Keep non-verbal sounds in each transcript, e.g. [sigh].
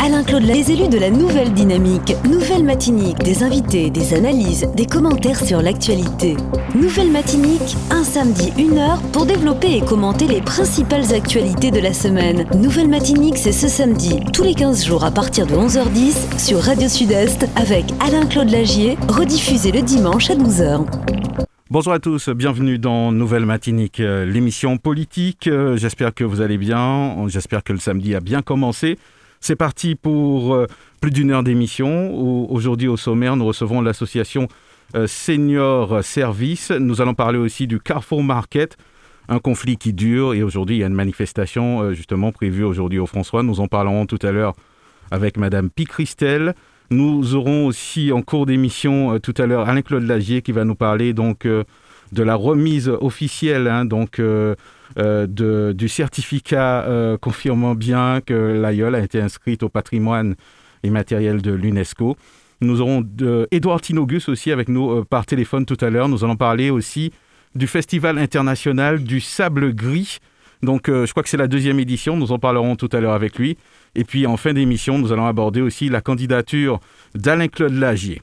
Alain-Claude Les élus de la nouvelle dynamique, nouvelle matinique, des invités, des analyses, des commentaires sur l'actualité. Nouvelle matinique, un samedi, une heure pour développer et commenter les principales actualités de la semaine. Nouvelle matinique, c'est ce samedi, tous les 15 jours à partir de 11h10 sur Radio Sud-Est avec Alain-Claude Lagier, rediffusé le dimanche à 12h. Bonjour à tous, bienvenue dans Nouvelle Matinique, euh, l'émission politique. Euh, j'espère que vous allez bien, j'espère que le samedi a bien commencé. C'est parti pour euh, plus d'une heure d'émission. Aujourd'hui au sommaire, nous recevons l'association Senior Service. Nous allons parler aussi du Carrefour Market, un conflit qui dure et aujourd'hui il y a une manifestation justement prévue aujourd'hui au François. Nous en parlerons tout à l'heure avec Madame Picristel. Nous aurons aussi en cours d'émission euh, tout à l'heure Alain-Claude Lagier qui va nous parler donc euh, de la remise officielle hein, donc, euh, du certificat confirmant bien que l'AIOL a été inscrite au patrimoine immatériel de l'UNESCO. Nous aurons Edouard Tinogus aussi avec nous par téléphone tout à l'heure. Nous allons parler aussi du Festival international du sable gris. Donc je crois que c'est la deuxième édition, nous en parlerons tout à l'heure avec lui. Et puis en fin d'émission, nous allons aborder aussi la candidature d'Alain-Claude Lagier.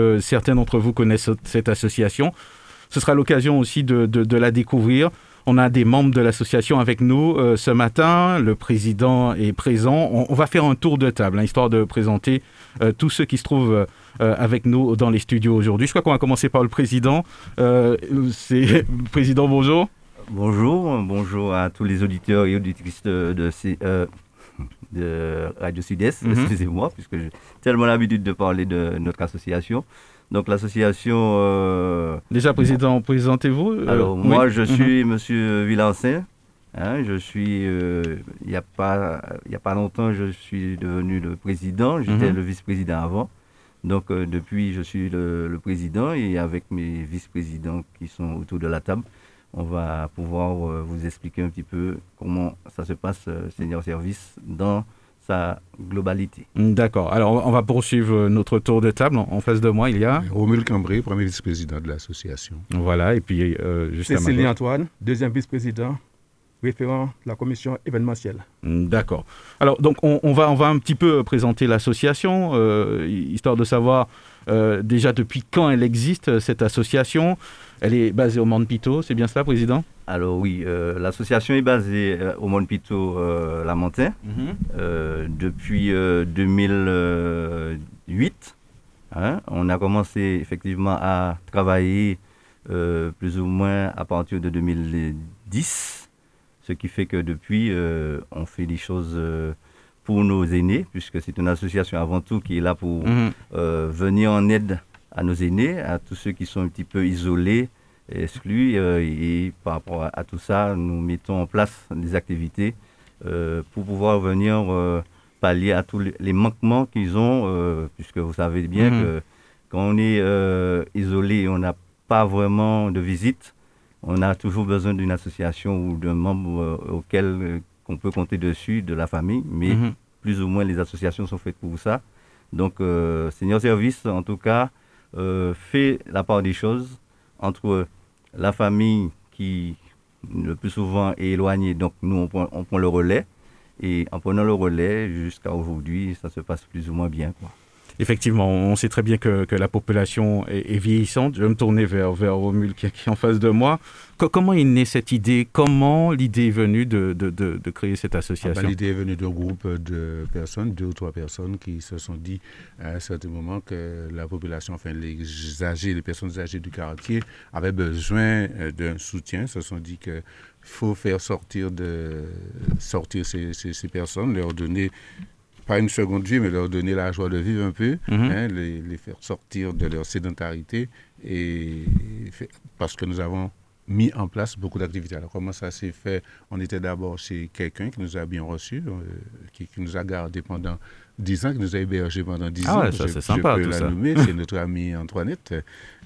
certains d'entre vous connaissent cette association. Ce sera l'occasion aussi de, la découvrir. On a des membres de l'association avec nous euh, ce matin. Le président est présent. On, va faire un tour de table, hein, histoire de présenter euh, tous ceux qui se trouvent euh, avec nous dans les studios aujourd'hui. Je crois qu'on va commencer par le président. C'est [laughs] président, bonjour. Bonjour, bonjour à tous les auditeurs et auditrices de, de Radio Sud-Est, mhm. excusez-moi, puisque j'ai tellement l'habitude de parler de notre association. Donc l'association... Euh, Déjà, président, présentez-vous. Euh, alors, moi, je suis Monsieur Villancin. Hein, je suis, euh, il n'y a, pas, a pas longtemps, je suis devenu le président. J'étais mhm. le vice-président avant. Donc, depuis, je suis le, le, président et avec mes vice-présidents qui sont autour de la table, on va pouvoir euh, vous expliquer un petit peu comment ça se passe, euh, Senior Service, dans sa globalité. D'accord. Alors, on va poursuivre notre tour de table. En face de moi, il y a... Romul Cambré, premier vice-président de l'association. Voilà, et puis euh, juste Cécilie Antoine, deuxième vice-président référent de la commission événementielle. D'accord. Alors, donc, on, va, on va un petit peu présenter l'association, histoire de savoir déjà depuis quand elle existe, cette association. Elle est basée au Monde Pito, c'est bien cela, Président? Alors oui, euh, l'association est basée euh, au Monde Pito euh, Lamentin mhm. depuis 2008. Hein. on a commencé effectivement à travailler plus ou moins à partir de 2010, ce qui fait que depuis, on fait des choses pour nos aînés, puisque c'est une association avant tout qui est là pour mhm. venir en aide à nos aînés, à tous ceux qui sont un petit peu isolés, exclus. Euh, et par rapport à, tout ça, nous mettons en place des activités euh, pour pouvoir venir euh, pallier à tous les, manquements qu'ils ont, puisque vous savez bien mhm. que quand on est isolé on n'a pas vraiment de visite, on a toujours besoin d'une association ou d'un membre auquel qu'on peut compter dessus de la famille, mais mhm. plus ou moins les associations sont faites pour ça. Donc, Senior Service, en tout cas, euh, fait la part des choses entre la famille qui le plus souvent est éloignée, donc nous on prend, on prend le relais, et en prenant le relais jusqu'à aujourd'hui, ça se passe plus ou moins bien. Quoi. Effectivement, on sait très bien que, la population est, vieillissante. Je vais me tourner vers, vers Romul qui, est en face de moi. comment est née cette idée? Comment l'idée est venue de, créer cette association ah ben, L'idée est venue d'un groupe de personnes, deux ou trois personnes qui se sont dit à un certain moment que la population, enfin les âgés, les personnes âgées du quartier avaient besoin euh, d'un soutien. Se sont dit qu'il faut faire sortir, de, sortir ces, ces personnes, leur donner pas une seconde vie, mais leur donner la joie de vivre un peu, mhm. hein, les, faire sortir de leur sédentarité, et, parce que nous avons mis en place beaucoup d'activités. Alors comment ça s'est fait? On était d'abord chez quelqu'un qui nous a bien reçus, euh, qui, qui, nous a gardé pendant 10 ans, qui nous a hébergés pendant 10 ah ans. Ouais, ça, c'est sympa, je peux tout la ça. nommer, c'est [laughs] notre amie Antoinette,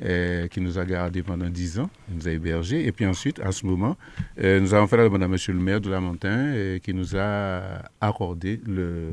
euh, qui nous a gardés pendant 10 ans, qui nous a hébergés. Et puis ensuite, à ce moment, euh, nous avons fait la demande à monsieur le maire de Lamentin, euh, qui nous a accordé le,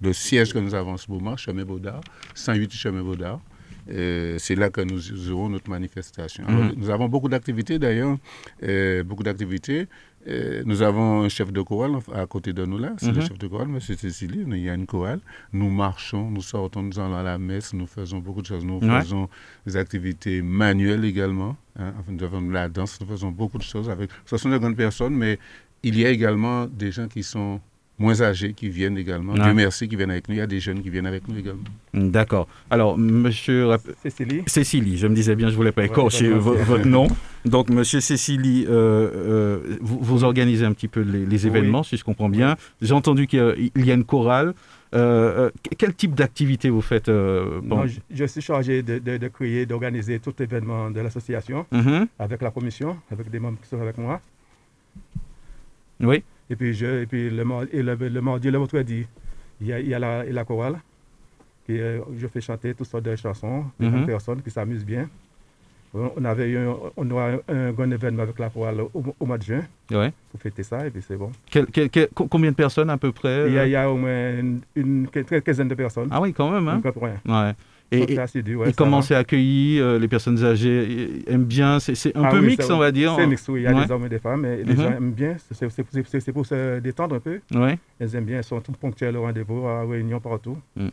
le siège que nous avons en ce moment, Chemin Baudard, 108 Chemin Baudard. Euh, c'est là que nous aurons notre manifestation. Alors, Mhm. Nous avons beaucoup d'activités d'ailleurs, euh, beaucoup d'activités. Euh, nous avons un chef de chorale à côté de nous là, c'est le Mhm. chef de chorale, M. Cécilie. Il y a une chorale. Nous marchons, nous sortons, nous allons à la messe, nous faisons beaucoup de choses. Nous Ouais. faisons des activités manuelles également. hein. Enfin, nous avons de la danse, nous faisons beaucoup de choses avec. Ce sont de grandes personnes, mais il y a également des gens qui sont moins âgés qui viennent également. Ouais. Dieu merci, qui viennent avec nous. Il y a des jeunes qui viennent avec nous également. D'accord. Alors, monsieur Cécilie, Cécilie, je me disais bien, je voulais pas écorcher votre nom. Donc, monsieur Cécilie, euh, euh, vous, vous organisez un petit peu les, les Oui. événements, si je comprends bien. J'ai entendu qu'il y a- une chorale. Euh, quel type d'activité vous faites euh, non, bon- je, je suis chargé de, de- de créer, d'organiser tout événement de l'association Mhm. avec la commission, avec des membres qui sont avec moi. Oui. Et puis, je, et puis le, mar- et le, le mardi le mercredi, il y a, il y a la, la chorale. Euh, je fais chanter toutes sortes de chansons, des Mhm. grandes personnes qui s'amusent bien. On avait eu un, on aura un, un grand événement avec la chorale au, au mois de juin Ouais. pour fêter ça, et puis c'est bon. Quel- quel- quel- co- combien de personnes à peu près Il y, a, euh? il y a au moins une, une quin- quinzaine de personnes. Ah oui, quand même. Hein ouais. Et, et- c'est assidus, ouais, et comment c'est accueilli euh, Les personnes âgées aiment bien C'est un Ah peu oui, mix, ça- on va dire. C'est mix, oui. Il y a Ouais. des hommes et des femmes, et les Mhm. gens aiment bien. C'est- pour se détendre un peu. Ouais. Elles aiment bien, elles sont toutes ponctuelles au rendez-vous, à réunion partout. Mm.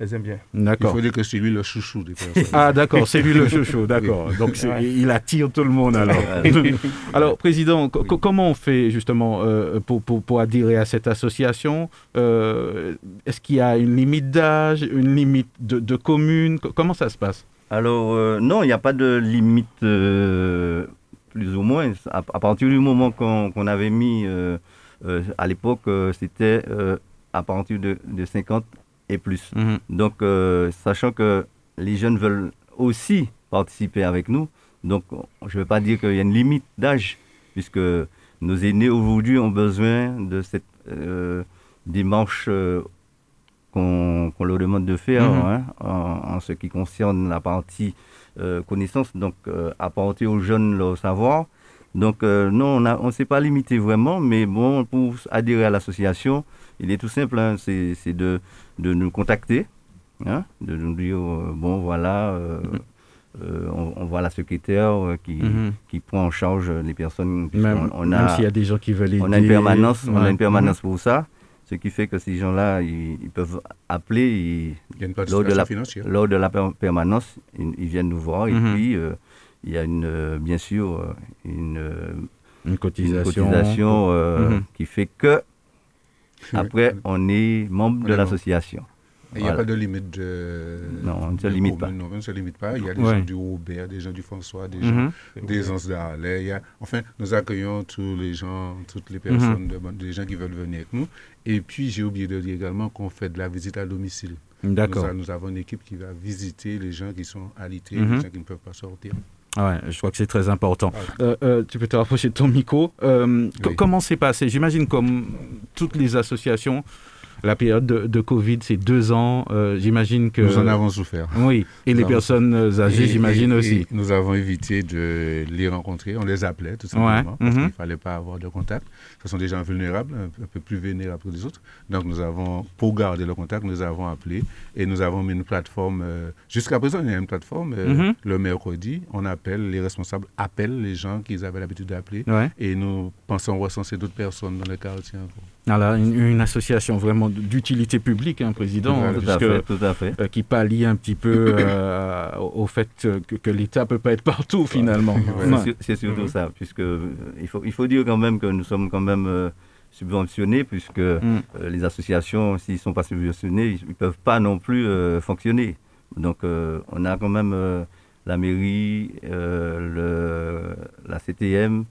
Elles aiment bien. Il D'accord. faut dire que c'est lui le chouchou des personnes. Ah d'accord, c'est lui le chouchou, d'accord. Donc Ouais. il attire tout le monde alors. [laughs] [laughs] alors président, co- co- comment on fait justement euh, pour, pour, pour adhérer à cette association? Euh, Est-ce qu'il y a une limite d'âge, une limite de, de commune? Co- Comment ça se passe? Alors, euh, non, il n'y a pas de limite, euh, plus ou moins. À, à partir du moment qu'on avait mis, euh, euh, à l'époque, euh, c'était euh, à partir de, de 50 et plus. Donc, euh, sachant que les jeunes veulent aussi participer avec nous, donc je ne veux pas dire qu'il y a une limite d'âge, puisque nos aînés aujourd'hui ont besoin de cette euh, démarche euh, qu'on leur demande de faire Mhm. hein, en, en ce qui concerne la partie connaissance, donc apporter aux jeunes leur savoir. Donc euh, non, on ne s'est pas limité vraiment, mais bon, pour adhérer à l'association, il est tout simple, hein, c'est de, de nous contacter, hein, de nous dire, euh, bon voilà, euh, euh, on, on voit la secrétaire euh, qui, Mhm. qui prend en charge les personnes. Même, puisqu'on- on même a, s'il y a des gens qui veulent aider. on a une permanence, on a une permanence pour ça, ce qui fait que ces gens-là, ils, ils peuvent appeler et Il y a une lors de la, financière. lors de la per- permanence, ils, ils viennent nous voir et Mhm. puis euh, il y a une, bien sûr une, Une cotisation. Mhm. qui fait que. Après on est membre On de l'association. Il n'y a Voilà. pas de limite de. Non, on ne se de limite pas. Non, on ne se limite pas. Il y a des Ouais. gens du Robert, des gens du François, des Mhm. gens des Anses d'Arlay. Il y a- Enfin, nous accueillons tous les gens, toutes les Mhm. personnes, de- des gens qui veulent venir avec nous. Et puis, j'ai oublié de dire également qu'on fait de la visite à domicile. D'accord. Nous, a- nous avons une équipe qui va visiter les gens qui sont alités, Mhm. les gens qui ne peuvent pas sortir. Ah Ouais, je crois que c'est très important. Euh, euh, tu peux te rapprocher de ton micro. Euh, Oui. Comment c'est passé? J'imagine comme toutes les associations, la période de, de Covid, c'est deux ans. euh, j'imagine que... Nous en avons souffert. Oui, et les avons- personnes âgées, j'imagine aussi. nous avons évité de les rencontrer. On les appelait tout simplement Ouais, parce mhm. qu'il ne fallait pas avoir de contact. Ce sont des gens vulnérables, un, peu plus vulnérables que les autres. Donc nous avons, pour garder le contact, nous avons appelé et nous avons mis une plateforme. euh, Jusqu'à présent, il y a une plateforme. euh, Mhm. Le mercredi, on appelle, les responsables appellent les gens qu'ils avaient l'habitude d'appeler. Ouais. Et nous pensons recenser d'autres personnes dans le quartier. Alors, une, une association vraiment d'utilité publique, hein, président, Voilà, Tout à fait, tout à fait. euh, qui pallie un petit peu euh, au fait euh, que, que l'État ne peut pas être partout finalement. Ouais. C'est sur- C'est surtout Mhm. ça, puisque il, faut, il faut dire quand même que nous sommes quand même euh, subventionnés, puisque Mm. euh, les associations, s'ils ne sont pas subventionnés, ils ne peuvent pas non plus fonctionner. Donc on a quand même la mairie, le, la CTM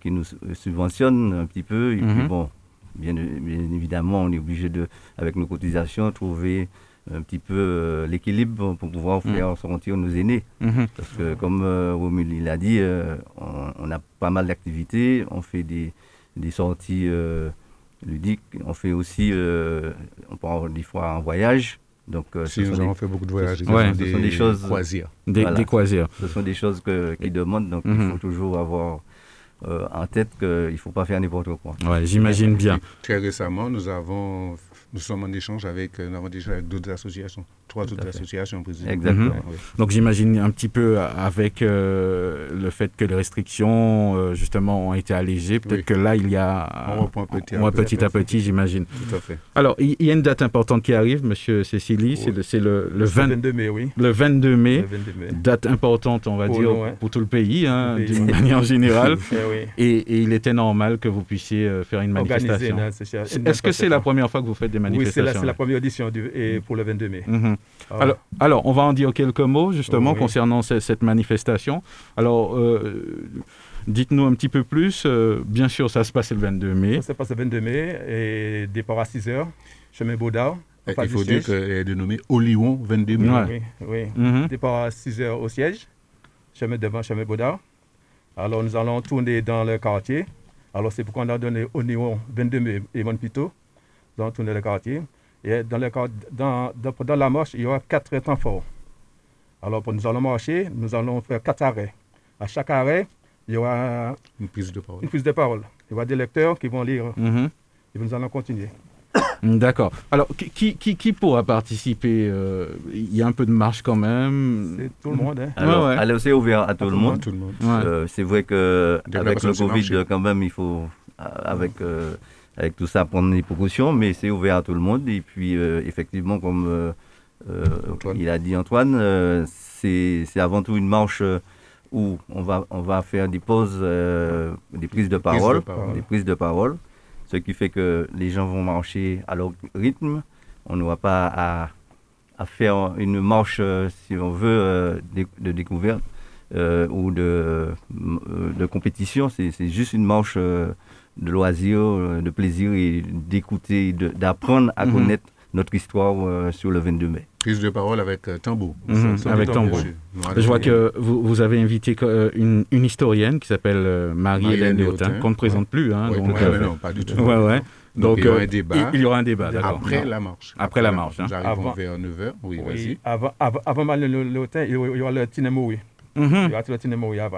qui nous su- subventionne un petit peu. Et puis Mhm. bon, bien, bien évidemment, on est obligé de, avec nos cotisations, trouver un petit peu euh, l'équilibre pour pouvoir Mm. faire sortir nos aînés. Mhm. Parce que comme euh, Romul il a dit, euh, on, on a pas mal d'activités, on fait des, des sorties euh, ludiques, on fait aussi, euh, on part des fois en voyage. Donc euh, Si nous avons des, fait beaucoup de voyages, ce Ouais. sont ce sont des choses- croisières. Des, Voilà. des croisières. ce sont des choses que, qui demandent, donc il Mhm. faut toujours avoir euh, en tête qu'il ne faut pas faire n'importe quoi. Ouais, j'imagine bien. Très récemment, nous avons, nous sommes en échange avec, euh, nous avons déjà avec d'autres associations, trois autres associations. Exactement. Oui. Donc j'imagine un petit peu avec euh, le fait que les restrictions euh, justement ont été allégées, peut-être Oui. que là il y a On reprend petit à petit. petit à petit, j'imagine. Tout à fait. Alors il y a une date importante qui arrive, Monsieur Cécilie, c'est Oui. le, c'est le, le Le 20 22 mai, oui. le 22 Le mai. 22 mai. Date importante, on va Pour dire, nous, hein. pour tout le pays, hein, Tout le pays. d'une manière générale. [laughs] Eh oui. Et, et il était normal que vous puissiez euh, faire une manifestation. Est-ce que c'est la première fois que vous faites des Oui, c'est manifestations la, c'est la première édition du, et pour le 22 mai. Ah, Alors, alors, on va en dire quelques mots justement Oui. concernant ce- cette manifestation. Alors, euh, dites-nous un petit peu plus. Euh, bien sûr, ça se passe le 22 mai. Ça se passe le 22 mai et départ à 6 h, chemin Baudard. Il faut dire qu'elle est dénommée Olion 22 mai. Ouais. Oui, oui. Mhm. Départ à 6 h au siège, chemin devant, chemin Baudard. Alors nous allons tourner dans le quartier. Alors c'est pourquoi on a donné au niveau 22 mai et Monpito. Nous allons tourner le quartier. Et dans, le, quart- dans, dans, dans la marche, il y aura quatre temps forts. Alors pour nous allons marcher, nous allons faire quatre arrêts. À chaque arrêt, il y aura Une prise de parole. une prise de parole. Il y aura des lecteurs qui vont lire Mhm. et nous allons continuer. [coughs] D'accord. Alors, qui, qui, qui- qui pourra participer euh, Il y a un peu de marche quand même. C'est tout le monde. Hein. Alors, ouais. alors, c'est ouvert à tout le monde. Tout le monde. Ouais. Euh, c'est vrai que avec le Covid, marché. quand même, il faut euh, avec euh, avec tout ça prendre des précautions, mais c'est ouvert à tout le monde. Et puis euh, effectivement, comme euh, euh, il a dit Antoine, euh, c'est avant tout une marche où on va on va faire des pauses, des prises de parole, des prises de parole, ce qui fait que les gens vont marcher à leur rythme. On n'aura pas à à faire une marche, si on veut, de découverte ou de, de compétition. C'est juste une marche de loisir, euh, de plaisir et d'écouter, d'apprendre à Mhm. connaître notre histoire euh, sur le 22 mai. Prise de parole avec euh, tambour. Mhm, avec. Voilà. Je vois que vous, vous avez invité euh, une, une historienne qui s'appelle euh, Marie-Hélène Léotin, Léotin, qu'on ne présente plus. Hein, Ouais, donc, ouais, euh, mais non, pas du tout. ouais, ouais. Donc, il y aura un débat. Il, il y aura un débat, d'accord. Après la marche. Après la marche, hein. Nous arrivons Avant. vers 9h. Oui, Oui, vas-y. avant, avant, avant thym, il y aura- il y aura le tinemoui. Mhm.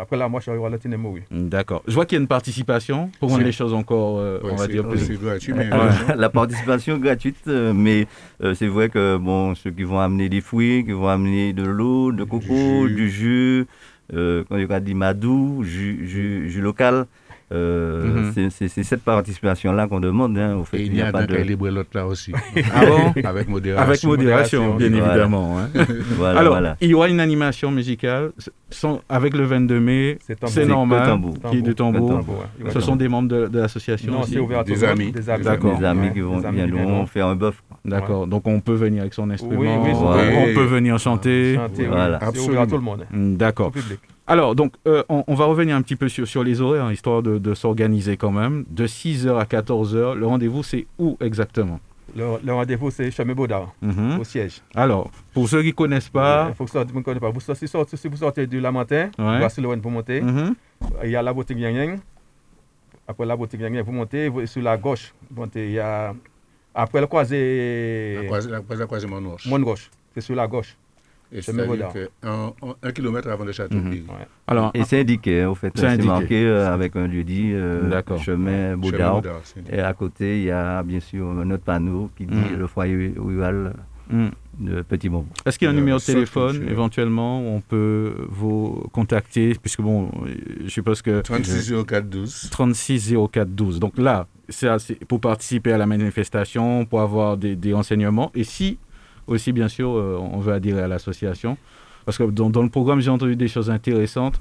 Après y aura le tinemoui. D'accord. Je vois qu'il y a une participation pour rendre les choses encore, euh, Ouais, on va c'est- dire, plus. C'est gratuit, mais la participation gratuite, euh, mais euh, c'est vrai que bon, ceux qui vont amener des fruits, qui vont amener de l'eau, de coco, jus. du jus, euh, quand il y aura du madou, jus, jus, jus local, euh, Mhm. c'est- c'est cette participation-là qu'on demande. Hein, au fait, et il il y n'y a a pas de... l'autre là aussi. [laughs] Ah bon Avec modération. Avec modération, bien Voilà. évidemment. hein. Voilà, [laughs] Alors, voilà. il y aura une animation musicale sans- avec le 22 mai. C'est normal. tambour. Qui est de tambour. Tambour, ouais. Ce sont des membres de, de l'association Non, c'est ouvert à Des amis. Des amis. D'accord. Des amis Ouais, qui vont des amis viendront viendront. faire un bœuf. D'accord. Donc on peut venir avec son instrument. oui, on, voilà. on peut venir chanter. Chanter. Voilà. Ouvert à Absolument. tout le monde. Mm, D'accord. Alors, donc, euh, on, on va revenir un petit peu sur, sur les horaires, hein, histoire de, de s'organiser quand même. De 6h à 14h, le rendez-vous, c'est où exactement? Le, le rendez-vous, c'est chemin Baudard, Mhm. au siège. Alors, pour ceux qui ne connaissent pas, Il faut que vous ne connaissez pas. Vous sortez, sortez- si vous sortez du Lamentin, Ouais. voici le pour monter. mhm, Il y a la boutique Yang Yang. Après la boutique Yang Yang, vous montez vous- sur la gauche. Vous montez, il y a... Après le croisé, La croisée- la croisée- la croisée Montnoche. mon gauche. C'est sur la gauche. C'est-à-dire un, kilomètre avant le château Mhm. Ouais. alors, Et c'est indiqué, hein, au fait. C'est marqué euh, avec un lieu-dit, euh, D'accord. chemin Baudard. Et à côté, il y a bien sûr notre panneau qui dit Mm. le foyer rural mm. de Petit Bonbon. est-ce qu'il y a un Euh, numéro de téléphone éventuellement où on peut vous contacter? Puisque, bon, je suppose que 36 04 12. 36 04 12. Donc là, c'est assez- pour participer à la manifestation, pour avoir des, des renseignements. Et si, aussi, bien sûr, euh, on veut adhérer à l'association. Parce que dans, dans le programme, j'ai entendu des choses intéressantes.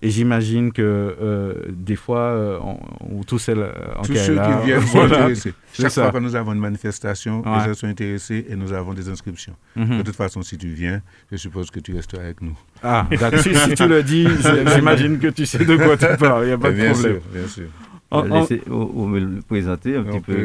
Et j'imagine que euh, des fois, euh, on, tous celles en Tous cas ceux là, qui viennent [laughs] sont voilà. intéressés. C'est Chaque ça. fois que nous avons une manifestation, Ouais. les gens sont intéressés et nous avons des inscriptions. Mhm. De toute façon, si tu viens, je suppose que tu resteras avec nous. Ah, [laughs] si, si tu le dis, [laughs] j'imagine que tu sais de quoi tu parles. Il n'y a pas de bien problème. sûr, bien sûr. Laissez, ou, ou me le présenter un On petit peu, que,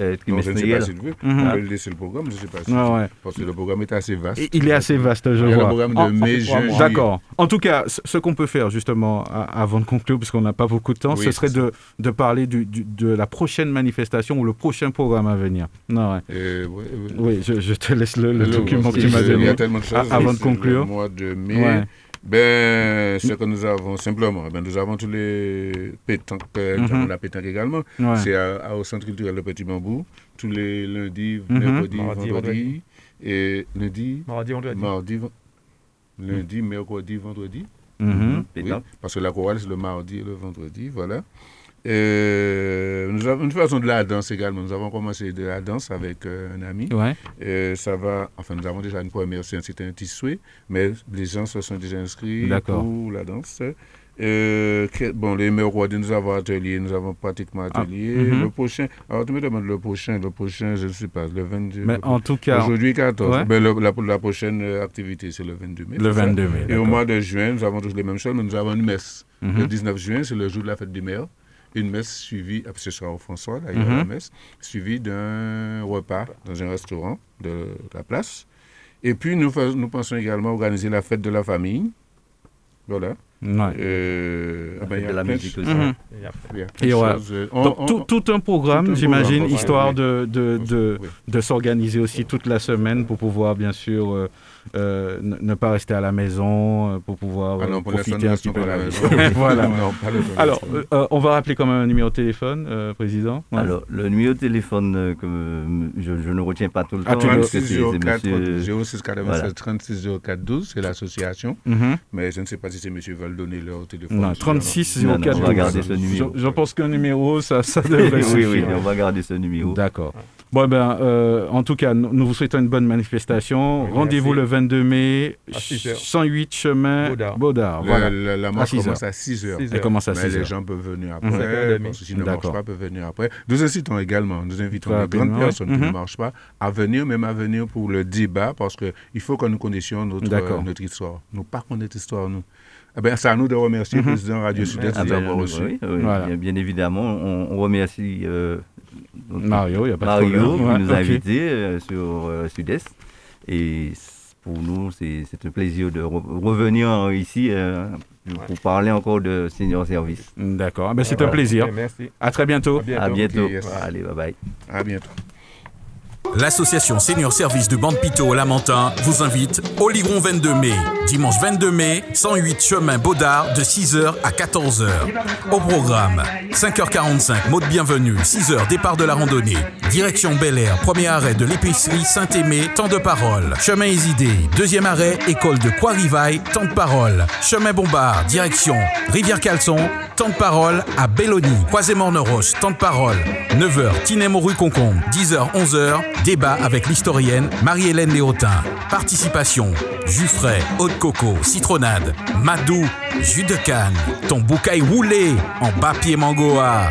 euh, Non, je ne sais pas veut. Mhm. On peut laisser le programme, je ne sais pas si. Ouais. Parce que le programme est assez vaste. Il est assez vaste, je Il y a le vois. programme de En- mai, juin. D'accord. En tout cas, ce qu'on peut faire justement avant de conclure, parce qu'on n'a pas beaucoup de temps, Oui, ce serait de, de parler du- du- de la prochaine manifestation ou le prochain programme à venir. Non, ouais. Euh, ouais, ouais. Oui, je, je te laisse le, le Le- document que tu m'as a- Il y donné. a tellement de choses. Ah, avant de conclure. Le mois de mai. Ben, ce que nous avons simplement, ben, nous avons tous les pétanques, nous Mhm. avons la pétanque également. Ouais. C'est au centre culturel de Petit Bambou, tous les lundis, Mhm. mercredis, Mardi, vendredis, vendredi. et lundi, Mardi, on doit dire. mardi, lundi, mercredi, vendredi. Mhm. Pétanque. Oui, parce que la chorale, c'est le mardi et le vendredi, voilà. Euh, nous avons une façon de la danse également. Nous avons commencé de la danse avec euh, un ami. Ouais. Euh, ça va, enfin, nous avons déjà une première séance, c'était un petit souhait, mais les gens se sont déjà inscrits pour la danse. Bon, les mercredis, nous avons atelier, nous avons pratiquement atelier. mhm. Le prochain, alors tu me demandes le prochain, le prochain, je ne sais pas, le 22. Mais le- en tout cas, Aujourd'hui 14. Ouais. Ben, le- la, la prochaine activité, c'est le 22 mai. le c'est ça? 22 mai. Et au mois de juin, nous avons tous les mêmes choses, mais nous avons une messe. Le Mhm. 19 juin, c'est le jour de la fête du maire. Une messe suivie, ah, ce sera au François, d'ailleurs, Mhm. la messe, suivie d'un repas dans un restaurant de la place. Et puis, nous, nous pensons également organiser la fête de la famille. Voilà. Ouais. Euh, ah ben, il y a de la musique aussi. Et on- Donc, on- tout, tout un programme, j'imagine, histoire oui. de, de, de, oui. de s'organiser aussi toute la semaine pour pouvoir, bien sûr, euh, euh, ne, pas rester à la maison, euh, pour pouvoir Ah euh, non, pour l'instant, profiter un petit peu de pas à la maison. [laughs] [laughs] voilà. Non. Alors, euh, euh, on va rappeler quand même un numéro de téléphone, euh, Président. Ouais. Alors, le numéro de téléphone euh, que euh, je, je ne retiens pas tout le Ah, temps, tu le- parce que 36 c'est c'est 04 monsieur... 06 96 Voilà. 36 04 12, c'est l'association. Mhm. Mais je ne sais pas si ces messieurs veulent donner leur téléphone. Non, 36 Non, non, 04 on va 12. garder ce Je, numéro. je pense qu'un numéro, ça, ça [laughs] Oui, devrait oui, suffire. oui, on va garder ce numéro. D'accord. Bon, ben, euh, en tout cas, nous nous vous souhaitons une bonne manifestation. Oui, Rendez-vous le 22 mai, À 6 heures. 108 chemin Baudard. Baudard. La, Voilà. la, la À marche 6 heures. commence à 6 heures. 6 Elle heures. commence à Mais 6 les gens peuvent venir Mhm. après, que s'ils ne marchent pas, peuvent venir après. Nous incitons également, nous invitons les grandes personnes ouais. qui Mhm. ne marchent pas à venir, même à venir pour le débat, parce qu'il faut que nous connaissions notre, euh, notre histoire. Nous pas notre histoire, nous. Eh ben, c'est à nous de remercier Mhm. le président Radio Sud-Est Ah de ben, nous avoir oui, reçus. oui, oui, Voilà. bien, bien évidemment, on, on remercie euh, Mario, il n'y a pas de Mario nous a ok. invités euh, sur euh, Sud-Est. Et pour nous, c'est un plaisir de re- revenir ici euh, pour parler encore de senior service. D'accord. Ah ben, c'est un plaisir. Merci. À très bientôt. À À bientôt. Yes. Allez, bye bye. À bientôt. L'association Senior Service de Bande Pito au Lamentin vous invite au Ligron 22 mai. Dimanche 22 mai, 108 chemin Baudard de 6h à 14h. Au programme, 5h45, mot de bienvenue, 6h, départ de la randonnée. Direction Bel Air, premier arrêt de l'épicerie Saint-Aimé, temps de parole. Chemin Isidé, deuxième arrêt, école de Croix-Rivaille, temps de parole. Chemin Bombard, direction Rivière-Calçon, temps de parole à Belloni. Croisé-Morneros, temps de parole. 9h, Tinemo rue Concombre. 10h, 11h, débat avec l'historienne Marie-Hélène Léotin. Participation, jus frais, eau de coco, citronnade, madou, jus de canne, ton boucaille roulé en papier mangoa.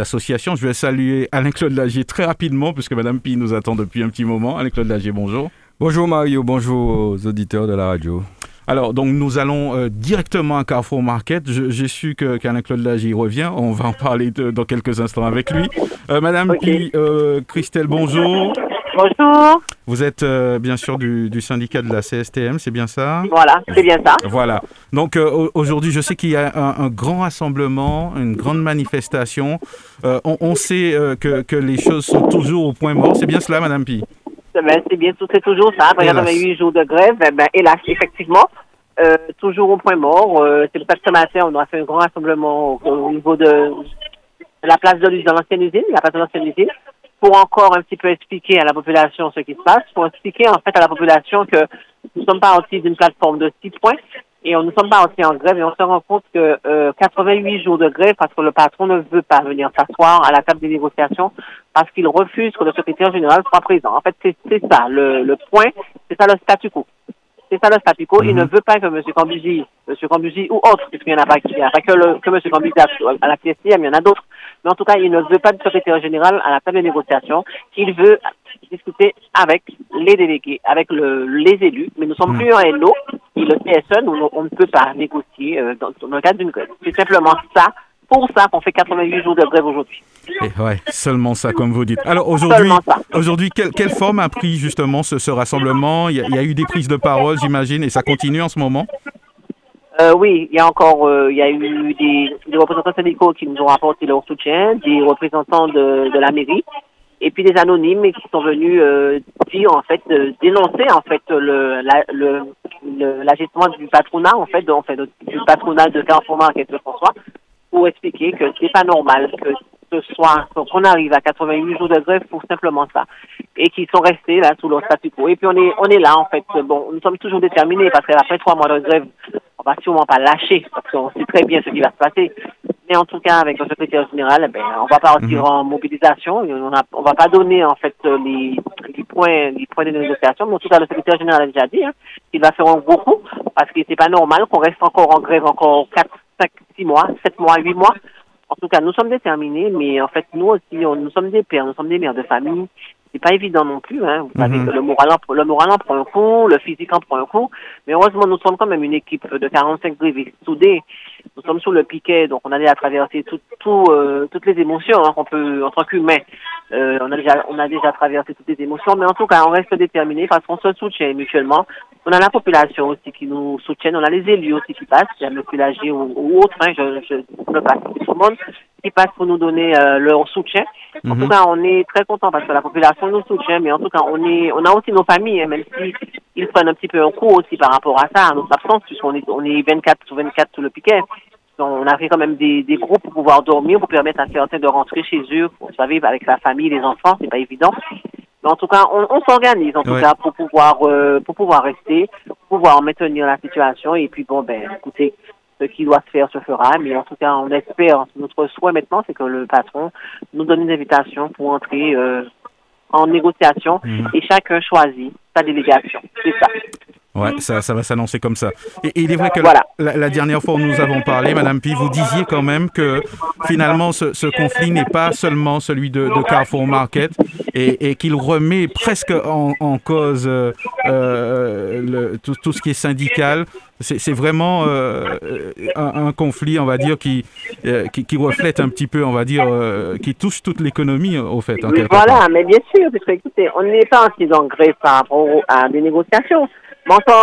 associations. Je vais saluer Alain-Claude Lagier très rapidement puisque Madame Pi nous attend depuis un petit moment. Alain-Claude Lagier, bonjour. Bonjour Mario, bonjour aux auditeurs de la radio. Alors, donc nous allons euh, directement à Carrefour Market. J'ai su que qu'Alain-Claude Lagier revient. On va en parler de- dans quelques instants avec lui. Euh, Madame Ok. Pi, euh, Christelle, bonjour. Bonjour. Vous êtes euh, bien sûr du, du syndicat de la CSTM, c'est bien ça? Voilà, c'est bien ça. Voilà. Donc euh, au- aujourd'hui, je sais qu'il y a un, un grand rassemblement, une grande manifestation. Euh, on, on sait que, que les choses sont toujours au point mort. C'est bien cela, Madame Pi? Eh ben, c'est bien, c'est toujours ça. Après Hélas. 88 jours de grève, eh ben, hélas, effectivement, toujours au point mort. C'est ça que ce matin, on a fait un grand rassemblement au, au niveau de, de la place de l'usine, l'ancienne usine, la place de l'ancienne usine, pour encore un petit peu expliquer à la population ce qui se passe, pour expliquer en fait à la population que nous sommes partis d'une plateforme de six points Et on, nous sommes partis en grève et on se rend compte que euh, 88 jours de grève parce que le patron ne veut pas venir s'asseoir à la table des négociations parce qu'il refuse que le secrétaire général soit présent. En fait, c'est ça le point, c'est ça le statu quo. C'est ça le statu quo. Il ne veut pas que M. Cambuzi, M. Cambuzi ou autre, puisqu'il n'y en a pas, il a pas que, le, que M. Cambuzi à, à la PSTM, il y en a d'autres. Mais en tout cas, il ne veut pas de secrétaire général à la table des négociations. Il veut discuter avec les délégués, avec le, les élus. Mais nous sommes plus un LO et le CSE, nous, on ne peut pas négocier euh, dans, dans le cadre d'une grève. C'est simplement ça, pour ça qu'on fait 88 jours de grève aujourd'hui. Et ouais, seulement ça, comme vous dites. Alors aujourd'hui, aujourd'hui, quelle, quelle forme a pris justement ce, ce rassemblement? Il y, a, il y a eu des prises de parole, j'imagine, et ça continue en ce moment? Euh, oui, il y a encore, euh, il y a eu des, des représentants syndicaux qui nous ont apporté leur soutien, des représentants de, de la mairie, et puis des anonymes qui sont venus euh, dire en fait, euh, dénoncer en fait le, la, le, du patronat en fait, de- en fait du patronat de Carrefour Market de François, pour expliquer que c'est pas normal que ce soit qu'on arrive à 88 jours de grève pour simplement ça et qui sont restés là sous leur statu quo. Et puis on est on est là en fait. Bon, nous sommes toujours déterminés parce qu'après trois mois de grève, on va sûrement pas lâcher parce qu'on sait très bien ce qui va se passer. Mais en tout cas, avec le secrétaire général, ben, on va partir en mobilisation. On, a, on va pas donner en fait euh, les, les points les points de négociation. Mais en tout cas, le secrétaire général a déjà dit hein, qu'il va faire un gros coup parce que c'est pas normal qu'on reste encore en grève encore 4, 5, 6 mois, 7 mois, 8 mois. En tout cas, nous sommes déterminés, mais en fait, nous aussi, on- nous sommes des pères, nous sommes des mères de famille. C'est pas évident non plus, hein. Vous savez que le moral, en, le moral en prend un coup, le physique en prend un coup. Mais heureusement, nous sommes quand même une équipe de 45 grévistes soudés. Nous sommes sous le piquet, donc on a déjà traversé tout, tout, euh, toutes les émotions hein, qu'on peut, en tant qu'humain. Euh, on a déjà, on a déjà traversé toutes les émotions, mais en tout cas, on reste déterminés parce qu'on se soutient mutuellement. On a la population aussi qui nous soutient, on a les élus aussi qui passent, il y a. Lagier ou, ou autres, hein, je, je ne peux pas citer tout le monde, qui passent pour nous donner euh, leur soutien. En tout cas, on est très content parce que la population nous soutient, mais en tout cas, on est, on a aussi nos familles, hein, même si ils prennent un petit peu un coup aussi par rapport à ça, à notre absence, puisqu'on est, on est 24 sur 24 sous le piquet. Donc, on a fait quand même des, des groupes pour pouvoir dormir, pour permettre à certains de rentrer chez eux, vous savez, avec la famille, les enfants, c'est pas évident. Mais en tout cas, on, on s'organise en tout Ouais. cas pour pouvoir euh, pour pouvoir rester, pour pouvoir maintenir la situation. Et puis bon ben, écoutez, ce qui doit se faire se fera. Mais en tout cas, on espère. Notre souhait maintenant, c'est que le patron nous donne une invitation pour entrer euh, en négociation et chacun choisit sa délégation. C'est ça. Ouais, ça, ça va s'annoncer comme ça. Et, et il est vrai que Voilà. la, la dernière fois où nous avons parlé, Madame Pi, vous disiez quand même que finalement ce, ce conflit n'est pas seulement celui de, de Carrefour Market et, et qu'il remet presque en, en cause euh, euh, le- tout, tout ce qui est syndical. C'est vraiment euh, un, un conflit, on va dire, qui, euh, qui, qui reflète un petit peu, on va dire, qui touche toute l'économie, au fait. En part. voilà, mais bien sûr, parce que écoutez, on n'est pas en grève par rapport à des négociations.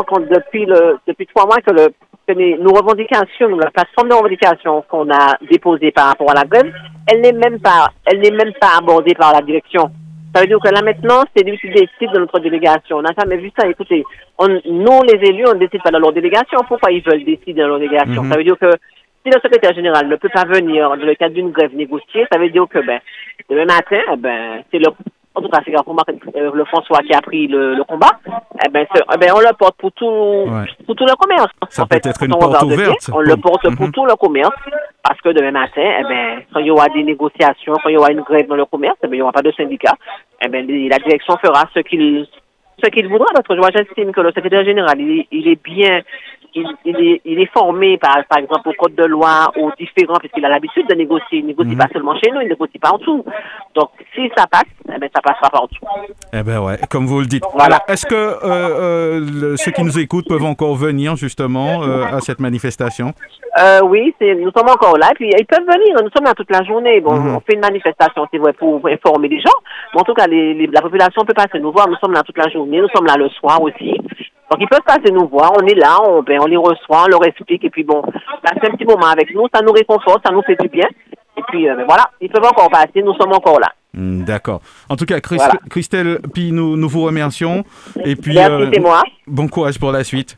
Compte depuis le depuis trois mois que le que les- nos revendications, la plateforme de revendications qu'on a déposée par rapport à la grève, elle n'est même pas elle n'est même pas abordée par la direction. Ça veut dire que là maintenant, c'est lui qui décide de notre délégation. On n'a jamais vu ça. Écoutez, on, nous les élus, on ne décide pas de leur délégation. Pourquoi ils veulent décider de leur délégation? Mhm. Ça veut dire que si le secrétaire général ne peut pas venir dans le cadre d'une grève négociée, ça veut dire que ben demain matin, ben c'est le en tout cas c'est pour euh, le François qui a pris le, le combat, eh ben, eh ben on le porte pour tout Ouais. pour tout le commerce. Ça en peut fait, être une on porte ouverte On le porte pour Mhm. tout le commerce parce que demain matin, eh ben quand il y aura des négociations, quand il y aura une grève dans le commerce, eh ben il n'y aura pas de syndicat. Eh ben la direction fera ce qu'il ce qu'il voudra, parce que moi j'estime que le secrétaire général, il, est- il est bien, il, il est, il est formé par, par exemple au code de loi, aux différents, puisqu'il a l'habitude de négocier. Il négocie Mhm. pas seulement chez nous, il négocie partout. Donc si ça passe, eh ben ça passera partout. Eh ben ouais, comme vous le dites. Voilà. Est-ce que euh, euh, ceux qui nous écoutent peuvent encore venir justement euh, à cette manifestation? Euh, oui, c'est, nous sommes encore là, puis ils peuvent venir, nous sommes là toute la journée. Bon, Mhm. on fait une manifestation, c'est vrai, pour informer les gens, mais en tout cas, les, les- la population peut passer nous voir, nous sommes là toute la journée, nous sommes là le soir aussi. Donc, ils peuvent passer nous voir, on est là, on, ben, on les reçoit, on leur explique, et puis bon, passer un petit moment avec nous, ça nous réconforte, ça nous fait du bien. Et puis, euh, ben, voilà, ils peuvent encore passer, nous sommes encore là. Hmm, D'accord. En tout cas, Christ- Voilà. Christelle, puis nous, nous vous remercions. Et puis, Merci, euh, moi. bon courage pour la suite.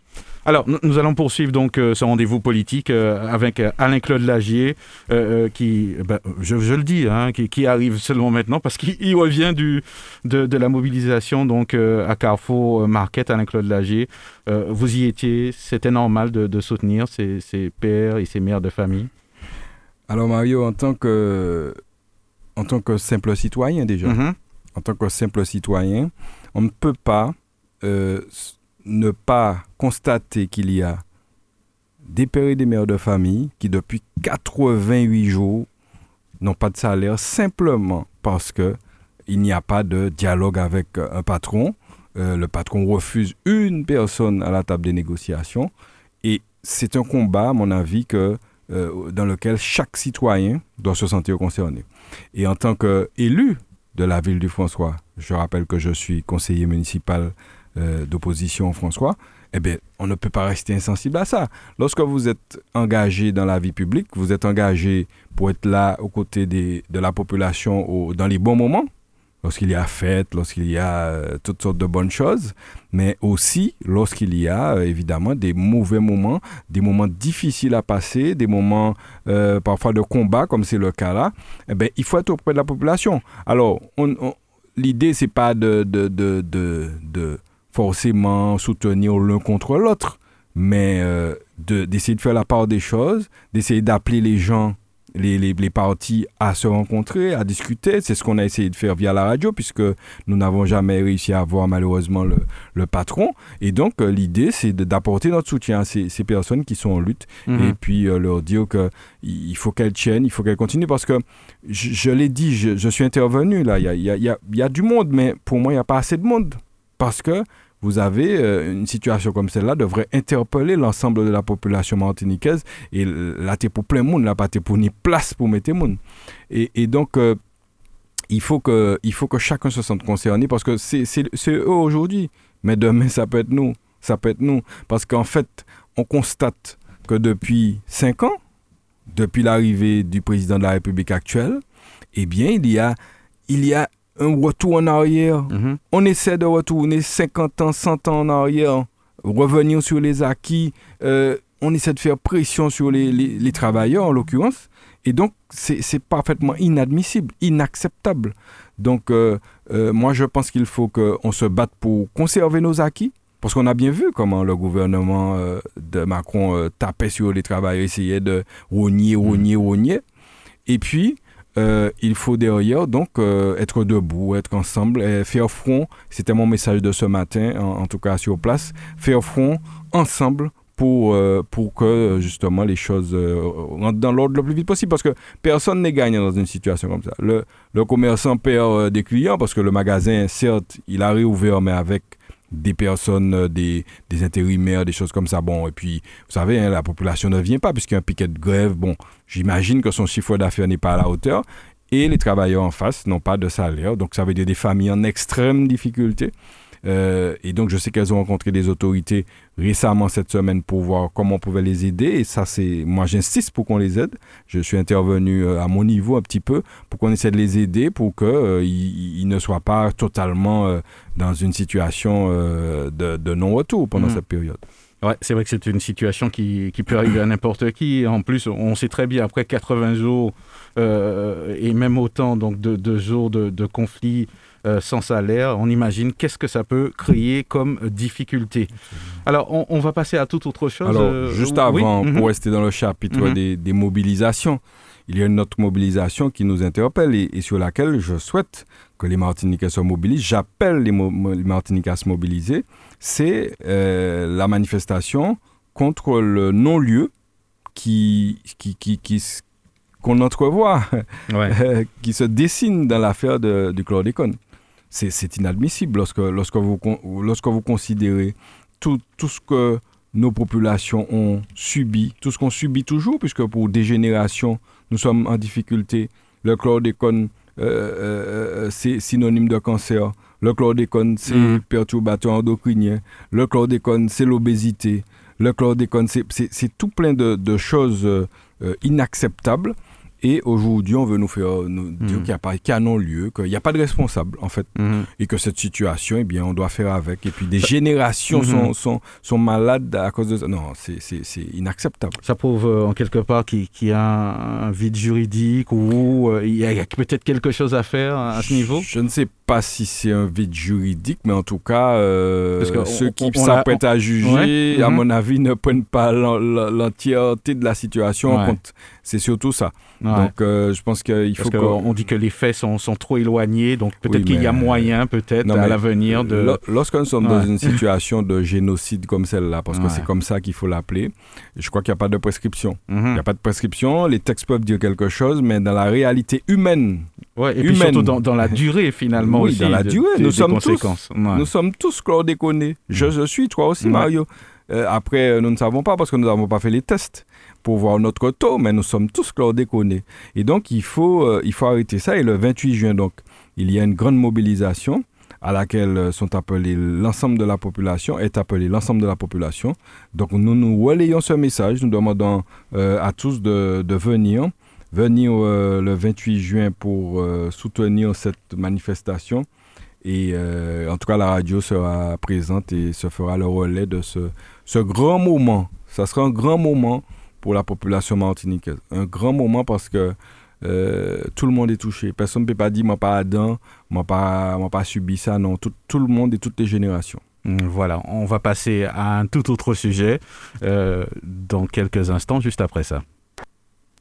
Alors, nous- allons poursuivre donc euh, ce rendez-vous politique euh, avec euh, Alain-Claude Lagier, euh, qui, ben, je, je le dis, hein, qui, qui arrive seulement maintenant parce qu'il il revient du, de, de la mobilisation donc à Carrefour Market. Alain-Claude Lagier, vous y étiez, c'était normal de, de soutenir ces, ces pères et ces mères de famille? Alors Mario, en tant que, en tant que simple citoyen déjà, Mhm. en tant que simple citoyen, on ne peut pas ne pas constater qu'il y a des pères et des mères de famille qui depuis 88 jours n'ont pas de salaire simplement parce que il n'y a pas de dialogue avec euh, un patron. Euh, le patron refuse une personne à la table des négociations et c'est un combat, à mon avis, que, euh, dans lequel chaque citoyen doit se sentir concerné. Et en tant qu'élu de la ville du François, je rappelle que je suis conseiller municipal euh, d'opposition François, eh bien, on ne peut pas rester insensible à ça. Lorsque vous êtes engagé dans la vie publique, vous êtes engagé pour être là aux côtés de la population dans les bons moments, lorsqu'il y a fête, lorsqu'il y a euh, toutes sortes de bonnes choses, mais aussi lorsqu'il y a euh, évidemment des mauvais moments, des moments difficiles à passer, des moments parfois de combat, comme c'est le cas là, eh ben, il faut être auprès de la population. Alors, on, on- l'idée, c'est pas de, de, de, de forcément soutenir l'un contre l'autre, mais euh, de- d'essayer de faire la part des choses, d'essayer d'appeler les gens, les, les, les partis à se rencontrer, à discuter. C'est ce qu'on a essayé de faire via la radio, puisque nous n'avons jamais réussi à avoir malheureusement le, le patron. Et donc, euh, l'idée, c'est d'apporter notre soutien à ces, ces personnes qui sont en lutte Mhm. et puis euh, leur dire que il faut qu'elles tiennent, il faut qu'elles continuent parce que je, je l'ai dit, je, je suis intervenu là, il y a, y a- y a- il y a du monde, mais pour moi, il n'y a pas assez de monde parce que vous avez euh, une situation comme celle-là devrait interpeller l'ensemble de la population martiniquaise et là, t'es pour plein monde, là, pas pour ni place pour mettre monde. Et, et donc, euh, il, faut que, il faut que chacun se sente concerné parce que c'est eux aujourd'hui, mais demain, ça peut être nous. Ça peut être nous. Parce qu'en fait, on constate que depuis cinq ans, depuis l'arrivée du président de la République actuelle, eh bien, il y a, il y a un retour en arrière. Mhm. On essaie de retourner 50 ans, 100 ans en arrière, revenir sur les acquis. euh, on essaie de faire pression sur les, les- les travailleurs, en l'occurrence. Et donc, c'est parfaitement inadmissible, inacceptable. Donc, euh, euh, moi, je pense qu'il faut qu'on se batte pour conserver nos acquis. Parce qu'on a bien vu comment le gouvernement de Macron tapait sur les travailleurs, essayait de rogner, rogner, rogner. Et puis, euh, il faut derrière donc euh, être debout, être ensemble, et faire front. C'était mon message de ce matin, en, tout cas sur place. Faire front ensemble pour, euh, pour que justement les choses rentrent dans l'ordre le plus vite possible. Parce que personne n'est gagnant dans une situation comme ça. Le, le commerçant perd des clients parce que le magasin, certes, il a réouvert, mais avec des personnes, euh, des, des intérimaires, des choses comme ça. Bon, et puis, vous savez, hein, la population ne vient pas puisqu'il y a un piquet de grève. Bon, j'imagine que son chiffre d'affaires n'est pas à la hauteur. Et les travailleurs en face n'ont pas de salaire. Donc, ça veut dire des familles en extrême difficulté. Euh, et donc, je sais qu'elles ont rencontré des autorités récemment cette semaine pour voir comment on pouvait les aider. Et ça, c'est. Moi, j'insiste pour qu'on les aide. Je suis intervenu euh, à mon niveau un petit peu pour qu'on essaie de les aider pour qu'ils euh, ils- ne soient pas totalement euh, dans une situation de, de non-retour pendant Mhm. cette période. Ouais, c'est vrai que c'est une situation qui, qui peut arriver à n'importe qui. En plus, on sait très bien, après 80 jours euh, et même autant donc de, de jours de, de conflit sans salaire, on imagine qu'est-ce que ça peut créer comme difficulté. Alors, on, on va passer à toute autre chose. Alors, euh, juste oui, avant, mhm. pour rester dans le chapitre Mhm. des, des mobilisations, il y a une autre mobilisation qui nous interpelle et, et sur laquelle je souhaite que les Martiniquais se mobilisent. J'appelle les, Mo- les Martiniquais à se mobiliser. C'est euh, la manifestation contre le non-lieu qui, qui, qui, qu'on entrevoit, Ouais. [laughs] qui se dessine dans l'affaire du chlordécone. C'est inadmissible lorsque, lorsque, vous, lorsque vous considérez tout, tout ce que nos populations ont subi, tout ce qu'on subit toujours, puisque pour des générations, nous sommes en difficulté. Le chlordécone, euh, euh, c'est synonyme de cancer. Le chlordécone, c'est Mhm. perturbateur endocrinien. Le chlordécone, c'est l'obésité. Le chlordécone, c'est- tout plein de, de choses euh, euh, inacceptables. Et aujourd'hui, on veut nous faire nous dire Mhm. qu'il n'y a pas a non-lieu, qu'il n'y a pas de responsable, en fait Mhm. et que cette situation, eh bien, on doit faire avec. Et puis des générations Mhm. sont, sont, sont malades à cause de ça. Non, c'est- inacceptable. Ça prouve euh, en quelque part qu'il y a un, vide juridique ou euh, il y a, il y a peut-être quelque chose à faire à ce niveau? Je ne sais pas si c'est un vide juridique, mais en tout cas, euh, ceux on- qui on- on s'apprêtent à juger, Ouais. à Mhm. mon avis, ne prennent pas l'en- l'en- l'entièreté de la situation en compte. C'est surtout ça. Ouais. Donc, euh, je pense qu'il faut qu'on... qu'on dit que les faits sont, sont trop éloignés, donc peut-être Oui, qu'il y a moyen, peut-être, à l'avenir de... Lo- Lorsque nous sommes dans une situation de génocide comme celle-là, parce que c'est comme ça qu'il faut l'appeler, je crois qu'il n'y a pas de prescription. Il Mhm. n'y a pas de prescription, les textes peuvent dire quelque chose, mais dans la réalité humaine, Ouais, et puis humaine. surtout dans, dans la durée, finalement, Oui, aussi. dans la de- durée. Nous des sommes tous- conséquences. Ouais. nous sommes tous chlordéconés. Je, je suis, toi aussi, Ouais. Mario. Euh, après, euh, nous ne savons pas parce que nous n'avons pas fait les tests pour voir notre taux, mais nous sommes tous chlordéconés. Et donc, il faut, euh, il faut arrêter ça. Et le 28 juin, donc, il y a une grande mobilisation à laquelle sont appelés l'ensemble de la population, est appelé l'ensemble de la population. Donc, nous nous relayons ce message. Nous demandons euh, à tous de, de venir, venir euh, le 28 juin pour euh, soutenir cette manifestation. Et euh, en tout cas, la radio sera présente et se fera le relais de ce, ce grand moment. Ça sera un grand moment pour la population martiniquaise. Un grand moment parce que euh, tout le monde est touché. Personne ne peut pas dire, moi pas Adam, moi pas, moi pas subi ça. Non, tout, tout le monde et toutes les générations. Mm, Voilà, on va passer à un tout autre sujet euh, dans quelques instants, juste après ça.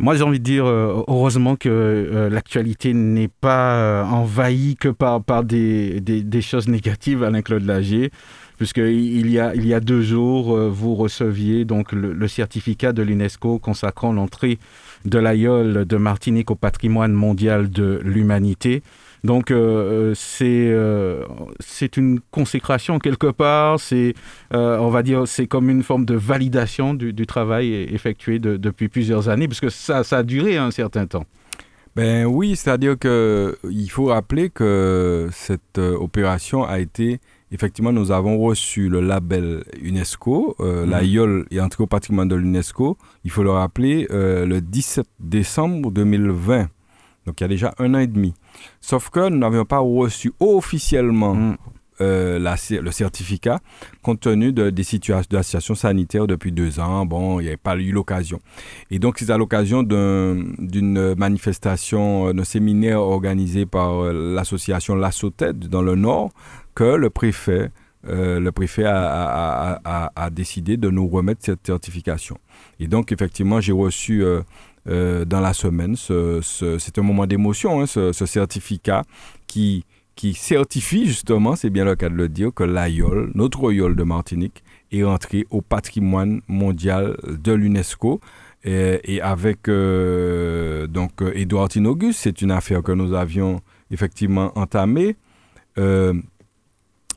Moi, j'ai envie de dire, euh, heureusement que euh, l'actualité n'est pas euh, envahie que par, par des, des, choses négatives, Alain-Claude Lagier, puisqu'il y a, il y a deux jours, vous receviez donc le, le certificat de l'UNESCO consacrant l'entrée de l'aïeul de Martinique au patrimoine mondial de l'humanité. Donc, euh, c'est euh, c'est une consécration quelque part, c'est, euh, on va dire, c'est comme une forme de validation du, du travail effectué de- depuis plusieurs années, parce que ça, ça a duré un certain temps. Ben oui, c'est-à-dire que il faut rappeler que cette euh, opération a été effectivement nous avons reçu le label UNESCO, euh, Mhm. l'aïeul est entré au patrimoine de l'UNESCO. Il faut le rappeler euh, le 17 décembre 2020. Donc il y a déjà un an et demi. Sauf que nous n'avions pas reçu officiellement Mm. euh, la le certificat compte tenu de, des situations de la situation sanitaire depuis deux ans. Bon, il n'y avait pas eu l'occasion. Et donc, c'est à l'occasion d'un- d'une manifestation, euh, d'un séminaire organisé par euh, l'association La Sautet dans le Nord que le préfet, euh, le préfet a, a- a- a- a décidé de nous remettre cette certification. Et donc, effectivement, j'ai reçu euh, euh, dans la semaine, ce, ce- c'est un moment d'émotion, hein, ce, ce certificat qui, certifie justement, c'est bien le cas de le dire, que l'aïeul, notre aïeul de Martinique, est entré au patrimoine mondial de l'UNESCO. Et, avec euh, donc euh, Edouard Tinogus, c'est une affaire que nous avions effectivement entamée. euh,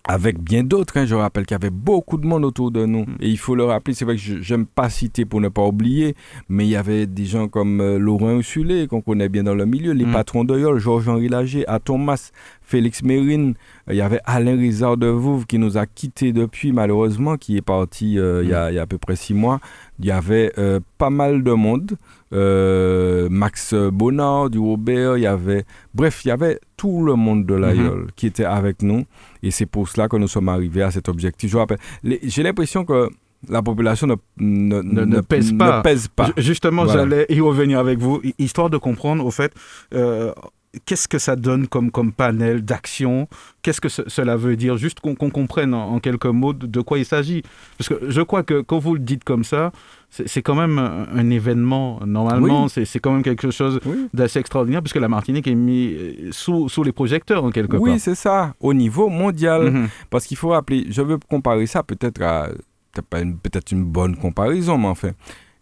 avec bien d'autres, hein. je rappelle qu'il y avait beaucoup de monde autour de nous. Et il faut le rappeler, c'est vrai que je n'aime pas citer pour ne pas oublier, mais il y avait des gens comme euh, Laurent Ussulé, qu'on connaît bien dans le milieu, les Mm. patrons de Yol, Georges-Henri Lager, à Thomas, Félix Mérine. Euh, Il y avait Alain Rizard de Vouve qui nous a quittés depuis, malheureusement, qui est parti euh, il, y a, il y a à peu près six mois. Il y avait euh, pas mal de monde. Euh, Max Bonnard du Robert, il y avait... Bref, il y avait tout le monde de l'aïeul qui était avec nous. Et c'est pour cela que nous sommes arrivés à cet objectif. Je rappelle, j'ai l'impression que la population ne, ne, Ne- ne pèse pas. ne pèse pas. Ju- Justement, Voilà. j'allais y revenir avec vous, hi- histoire de comprendre, au fait, euh, qu'est-ce que ça donne comme, comme panel d'action? Qu'est-ce que cela veut dire? Juste qu'on comprenne en, quelques mots de, quoi il s'agit. Parce que je crois que quand vous le dites comme ça, c'est quand même un, événement. Normalement, c'est quand même quelque chose d'assez extraordinaire, puisque la Martinique est mise euh, sous, sous les projecteurs en quelque oui. Oui, c'est ça, au niveau mondial. Mhm. Parce qu'il faut rappeler, je veux comparer ça peut-être à peut-être une bonne comparaison, mais enfin,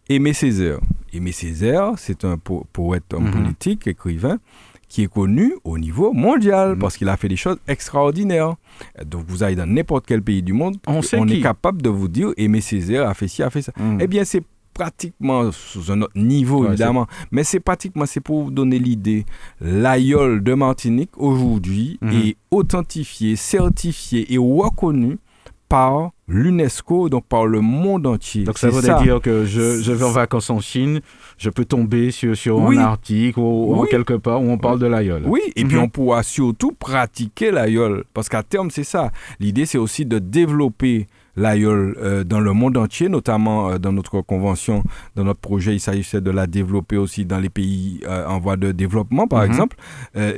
Aimé Césaire. Aimé Césaire, c'est un poète, homme mhm. politique, écrivain, qui est connu au niveau mondial mhm. parce qu'il a fait des choses extraordinaires. Donc vous allez dans n'importe quel pays du monde, on, est capable de vous dire Aimé Césaire a fait ci, a fait ça. Mhm. Eh bien, c'est pratiquement sous un autre niveau, évidemment, mais c'est pratiquement, c'est pour vous donner l'idée. L'aïeul de Martinique, aujourd'hui, est authentifié, certifié et reconnu par l'UNESCO, donc par le monde entier. Donc ça veut dire que je, je, vais en vacances en Chine, je peux tomber sur, sur un article ou, quelque part où on parle de l'aïeul. Oui, et puis mhm. on pourra surtout pratiquer l'aïeul, parce qu'à terme c'est ça. L'idée c'est aussi de développer l'aïeul euh, dans le monde entier, notamment euh, dans notre convention, dans notre projet, il s'agissait de la développer aussi dans les pays euh, en voie de développement, par mhm. exemple,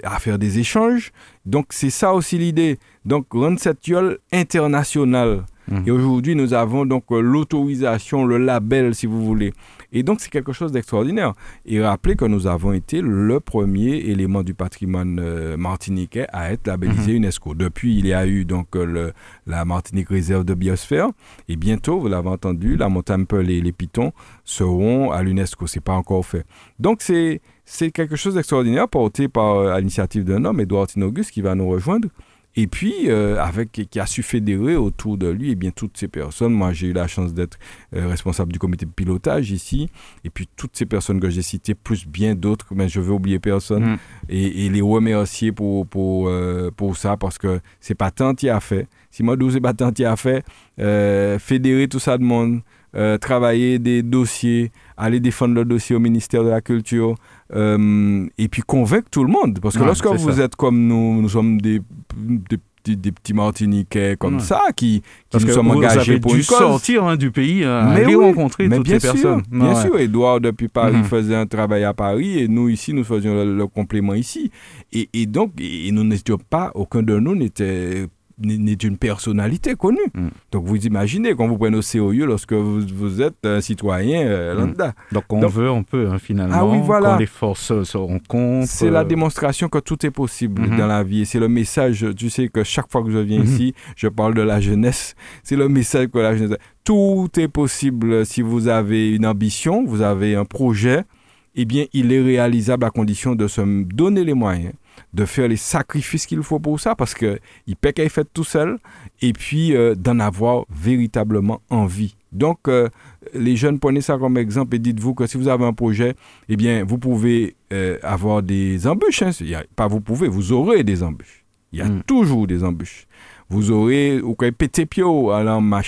à faire des échanges. Donc c'est ça aussi l'idée. Donc rendre cette aïeul internationale. Et aujourd'hui, nous avons donc l'autorisation, le label, si vous voulez, et donc, c'est quelque chose d'extraordinaire. Et rappelez que nous avons été le premier élément du patrimoine euh, martiniquais à être labellisé mhm. UNESCO. Depuis, il y a eu donc euh, le, la Martinique réserve de biosphère. Et bientôt, vous l'avez entendu, la montagne Peul et les pitons seront à l'UNESCO. C'est pas encore fait. Donc, c'est quelque chose d'extraordinaire porté par, euh, à l'initiative d'un homme, Edouard Tinogus, qui va nous rejoindre. Et puis, euh, avec, qui a su fédérer autour de lui et eh bien, toutes ces personnes. Moi, j'ai eu la chance d'être euh, responsable du comité de pilotage ici. Et puis, toutes ces personnes que j'ai citées, plus bien d'autres, mais je veux oublier personne. Mm. Et, les remercier pour, pour, euh, pour ça, parce que c'est pas tant qui a fait. Si moi, c'est pas tant qui a fait, fédérer tout ça de monde, travailler des dossiers, aller défendre le dossier au ministère de la Culture, euh, et puis convaincre tout le monde. Parce que lorsque vous êtes comme nous, nous sommes des, des, des petits Martiniquais comme ça, qui, qui nous sommes engagés pour une cause. sortir hein, du pays, euh, mais aller rencontrer toutes ces personnes. Bien sûr, Edouard depuis Paris mhm. faisait un travail à Paris et nous ici, nous faisions le, complément ici. Et, et donc, et nous n'étions pas, aucun de nous n'était n'est d'une personnalité connue. Mm. Donc vous imaginez quand vous prenez au sérieux lorsque vous, êtes un citoyen euh, mm. lambda. Donc on veut, on peut hein, finalement. Ah oui, voilà. Quand les forces se rencontrent. C'est la démonstration que tout est possible mm-hmm. dans la vie. C'est le message, tu sais que chaque fois que je viens mm-hmm. ici, je parle de la jeunesse. C'est le message que la jeunesse... Tout est possible si vous avez une ambition, vous avez un projet, eh bien il est réalisable à condition de se donner les moyens de faire les sacrifices qu'il faut pour ça, parce qu'il peut qu'à fait tout seul, et puis euh, d'en avoir véritablement envie. Donc, euh, les jeunes, prenez ça comme exemple et dites-vous que si vous avez un projet, eh bien, vous pouvez euh, avoir des embûches. Hein. pas vous pouvez, vous aurez des embûches. Il y a mm. toujours des embûches. Vous aurez, vous pouvez péter pio à en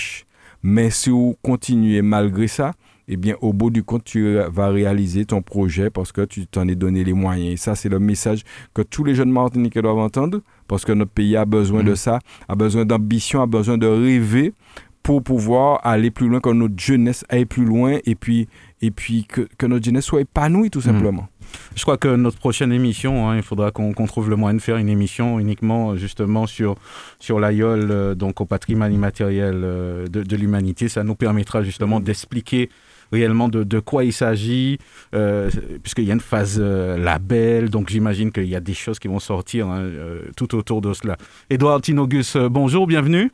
Mais si vous continuez malgré ça, eh bien, au bout du compte, tu vas réaliser ton projet parce que tu t'en es donné les moyens. Et ça, c'est le message que tous les jeunes Martiniquais doivent entendre parce que notre pays a besoin de mm. ça, a besoin d'ambition, a besoin de rêver pour pouvoir aller plus loin, que notre jeunesse aille plus loin et puis, et puis que, que notre jeunesse soit épanouie tout mm. simplement. Je crois que notre prochaine émission, hein, il faudra qu'on trouve le moyen de faire une émission uniquement justement sur, sur l'aïeul, euh, donc au patrimoine immatériel euh, de, de l'humanité. Ça nous permettra justement d'expliquer réellement de, de quoi il s'agit, euh, puisqu'il y a une phase euh, label, donc j'imagine qu'il y a des choses qui vont sortir hein, euh, tout autour de cela. Edouard Tinogus, bonjour, bienvenue.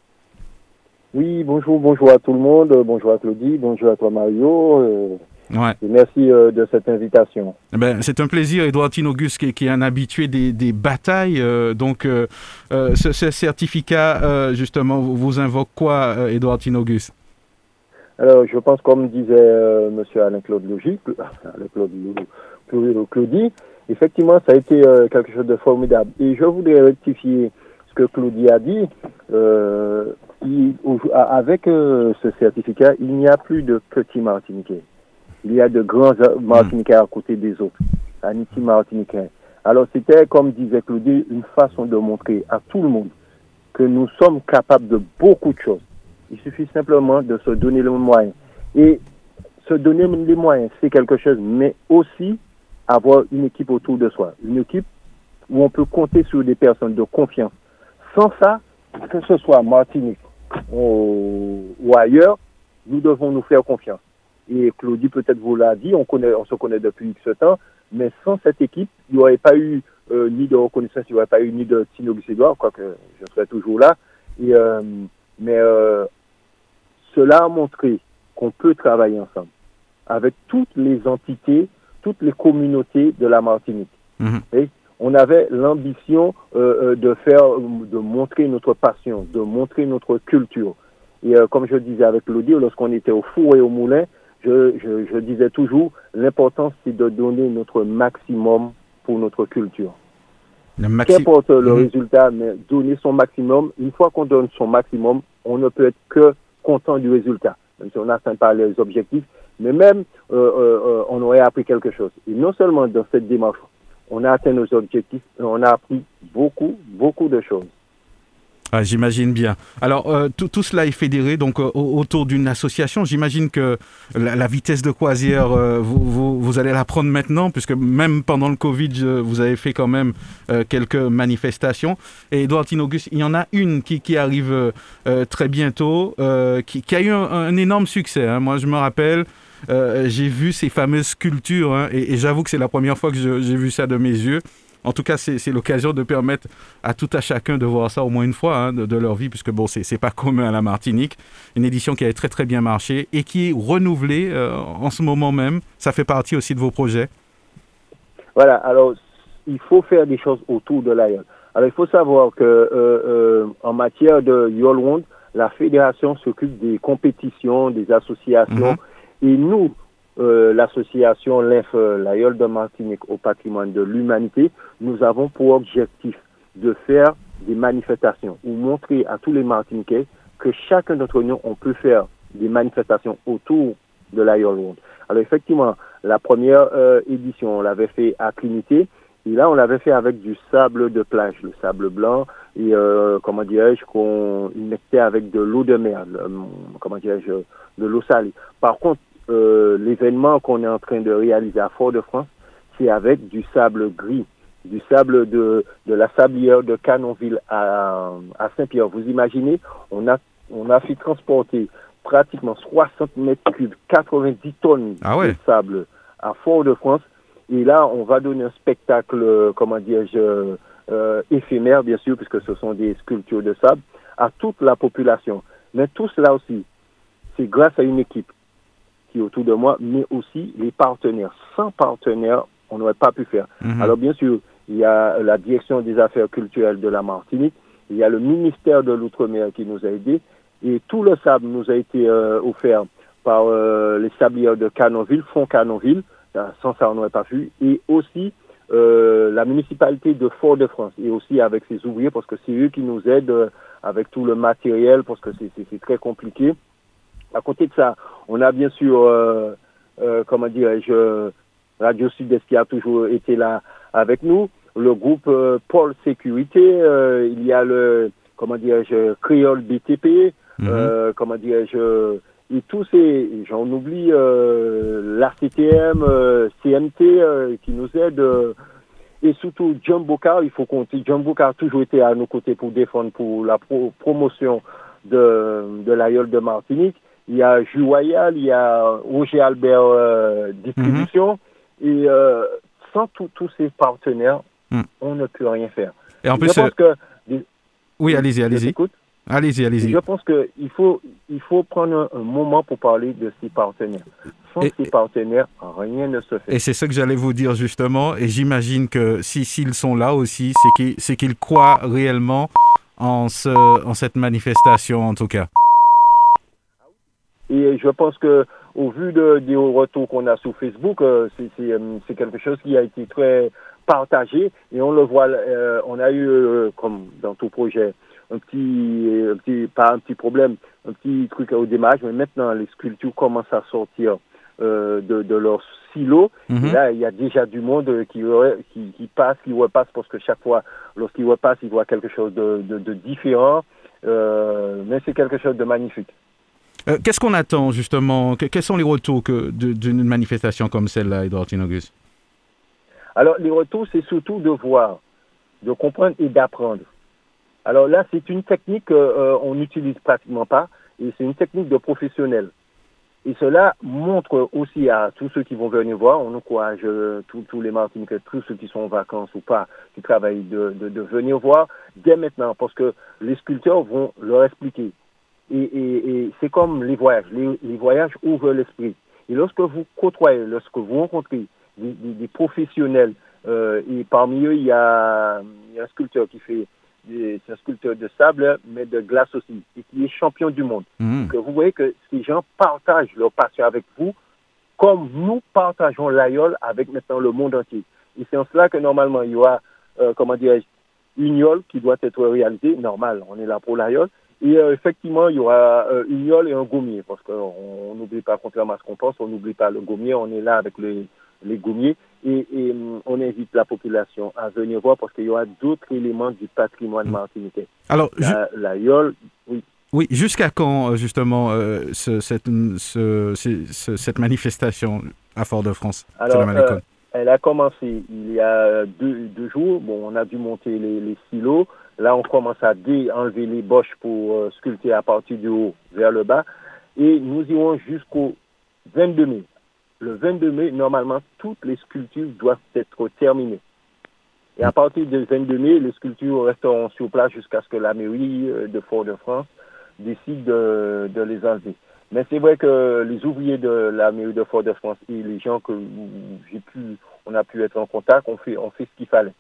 Oui, bonjour, bonjour à tout le monde, bonjour à Claudie, bonjour à toi Mario. Ouais. Et merci de cette invitation. Eh ben, c'est un plaisir, Edouard Tinogus, qui, qui, est un habitué des, des batailles. donc, ce, ce, certificat, justement, vous invoque quoi, Edouard Tinogus alors, je pense, comme disait euh, M. Alain-Claude Logique, [laughs] Alain-Claude Claudie, effectivement, ça a été euh, quelque chose de formidable. Et je voudrais rectifier ce que Claudie a dit. Euh, avec ce certificat, il n'y a plus de petits Martiniquais. Il y a de grands Martiniquais à côté des autres, Aniti Martiniquais. Alors, c'était, comme disait Claudie, une façon de montrer à tout le monde que nous sommes capables de beaucoup de choses il suffit simplement de se donner les moyens. Et se donner les moyens, c'est quelque chose, mais aussi avoir une équipe autour de soi. Une équipe où on peut compter sur des personnes de confiance. Sans ça, que ce soit Martinique ou, ailleurs, nous devons nous faire confiance. Et Claudie peut-être vous l'a dit, on, se connaît depuis ce temps, mais sans cette équipe, il n'y aurait pas eu euh, ni de reconnaissance, il n'y aurait pas eu ni de Tino Edouard, quoique je serais toujours là. Euh, mais euh, cela a montré qu'on peut travailler ensemble avec toutes les entités, toutes les communautés de la Martinique. Mhm. Et on avait l'ambition euh, euh, de faire, de montrer notre passion, de montrer notre culture. Et euh, comme je disais avec Claudie, lorsqu'on était au four et au moulin, je, je, je disais toujours, l'important c'est de donner notre maximum pour notre culture. Le maxi- Qu'importe le Mhm. résultat, mais donner son maximum. Une fois qu'on donne son maximum, on ne peut être que content du résultat, même si on n'atteint pas les objectifs. Mais même, euh, euh, euh, on aurait appris quelque chose. Et non seulement dans cette démarche, on a atteint nos objectifs, mais on a appris beaucoup, beaucoup de choses. Ah, J'imagine bien. Alors, euh, tout, cela est fédéré donc euh, au- autour d'une association. J'imagine que la, vitesse de croisière, euh, vous, allez la prendre maintenant, puisque même pendant le Covid, vous avez fait quand même quelques manifestations. Et Edouard Tinogus, il y en a une qui, arrive très bientôt, qui, a eu un, énorme succès. hein. Moi, je me rappelle, j'ai vu ces fameuses sculptures, hein, et, j'avoue que c'est la première fois que j'ai vu ça de mes yeux. En tout cas, c'est l'occasion de permettre à tout à chacun de voir ça au moins une fois hein, de, de leur vie, puisque bon, c'est pas [laughs] commun à la Martinique. Une édition qui a très très bien marché et qui est renouvelée euh, en ce moment même. Ça fait partie aussi de vos projets. Voilà, alors il faut faire des choses autour de l'AIOL. Alors il faut savoir que euh, euh, en matière de YOLWOND, la fédération s'occupe des compétitions, des associations, et nous, euh, l'association LINF, l'AIOL de Martinique au patrimoine de l'humanité, nous avons pour objectif de faire des manifestations ou montrer à tous les Martiniquais que chacun d'entre nous, on peut faire des manifestations autour de l'AIOL World. Alors effectivement, la première euh, édition, on l'avait fait à Trinité, et là, on l'avait fait avec du sable de plage, le sable blanc, et euh, comment dirais-je, qu'on mettait avec de l'eau de mer, comment dirais-je, de l'eau salée. Par contre, euh, l'événement qu'on est en train de réaliser à Fort-de-France, c'est avec du sable gris, du sable de, de la sablière de Canonville à, à Saint-Pierre. Vous imaginez, on a, on a fait transporter pratiquement 60 mètres cubes, 90 tonnes Ah ouais. de sable à Fort-de-France. Et là, on va donner un spectacle, euh, comment dirais-je, euh, éphémère, bien sûr, puisque ce sont des sculptures de sable, à toute la population. Mais tout cela aussi, c'est grâce à une équipe qui est autour de moi, mais aussi les partenaires. Sans partenaires, on n'aurait pas pu faire. Mhm. Alors, bien sûr, il y a la direction des affaires culturelles de la Martinique, il y a le ministère de l'Outre-mer qui nous a aidés, et tout le sable nous a été euh, offert par euh, les sablières de Canonville, Fond Canonville, Euh, sans ça on n'aurait pas pu, et aussi euh, la municipalité de Fort-de-France, et aussi avec ses ouvriers, parce que c'est eux qui nous aident avec tout le matériel, parce que c'est très compliqué. À côté de ça, on a bien sûr, euh, euh, comment dirais-je, Radio Sud-Est qui a toujours été là avec nous, le groupe euh, Pôle Sécurité, euh, il y a le, comment dirais-je, Créole BTP, Mhm. euh, comment dirais-je, et tous ces, j'en oublie, euh, l'ACTM, euh, CMT euh, qui nous aide, euh, et surtout Jumbo Car, il faut compter, Jumbo Car a toujours été à nos côtés pour défendre pour la pro- promotion de, de l'aïeul de Martinique. Il y a Juwayal, il y a Roger Albert euh, Distribution, et euh, sans tous ces partenaires, Mhm. on ne peut rien faire. Et en je plus, pense euh, que oui, allez-y, je allez-y. Allez-y, allez-y. Je pense qu'il faut, il faut prendre un, un moment pour parler de ces partenaires. Sans Et- ces partenaires, rien ne se fait. Et c'est ce que j'allais vous dire justement. Et j'imagine que si s'ils sont là aussi, c'est qu'ils qu'ils croient réellement en, ce, en cette manifestation, en tout cas. Et je pense que au vu de, des retours qu'on a sur Facebook, euh, c'est- euh, c'est quelque chose qui a été très partagé et on le voit. euh, on a eu, euh, comme dans tout projet, un petit, un petit, pas un petit problème, un petit truc au démarrage, mais maintenant les sculptures commencent à sortir euh, de, de leur silo. Mhm. Et là, il y a déjà du monde qui, re- qui, qui passe, qui repasse, parce que chaque fois, lorsqu'il repasse, il voit quelque chose de, de, de différent. Mais c'est quelque chose de magnifique. Euh, Qu'est-ce qu'on attend justement? Que- Quels sont les retours d'une manifestation comme celle-là, Edouard Tinogus? Alors, les retours, c'est surtout de voir de comprendre et d'apprendre. Alors là, c'est une technique qu'on n'utilise pratiquement pas et c'est une technique de professionnel. Et cela montre aussi à tous ceux qui vont venir voir, on encourage tous, les Martiniquais, tous ceux qui sont en vacances ou pas, qui travaillent, de, venir voir dès maintenant, parce que les sculpteurs vont leur expliquer. Et, et, et c'est comme les voyages. Les, les voyages ouvrent l'esprit. Et lorsque vous côtoyez, lorsque vous rencontrez des, des, des professionnels, euh, et parmi eux, il y, a, il y a un sculpteur qui fait c'est un sculpteur de sable, mais de glace aussi, et qui est champion du monde. Mmh. Que vous voyez que ces gens partagent leur passion avec vous, comme nous partageons l'aïeul avec maintenant le monde entier. Et c'est en cela que normalement, il y aura, euh, comment dire, une yole qui doit être réalisée, normal, on est là pour l'aïeul. Et euh, effectivement, il y aura euh, une yole et un gommier, parce qu'on n'oublie pas, contrairement à ce qu'on pense, on n'oublie pas le gommier, on est là avec les, les gommiers. Et, et on invite la population à venir voir parce qu'il y aura d'autres éléments du patrimoine martiniquais. Alors, La, la yole, oui. Oui, jusqu'à quand, euh, justement, euh, ce- cette, ce- ce- cette manifestation à Fort-de-France Alors, euh, elle a commencé il y a deux, deux jours. Bon, on a dû monter les, les silos. Là, on commence à dé enlever les boches pour euh, sculpter à partir du haut vers le bas. Et nous irons jusqu'au 22 mai. Le 22 mai, normalement, toutes les sculptures doivent être terminées. Et à partir du 22 mai, les sculptures resteront sur place jusqu'à ce que la mairie euh, de Fort-de-France décide de, de les enlever. Mais c'est vrai que les ouvriers de la mairie de Fort-de-France et les gens que j'ai pu, on a pu être en contact, on fait, on fait ce qu'il fallait.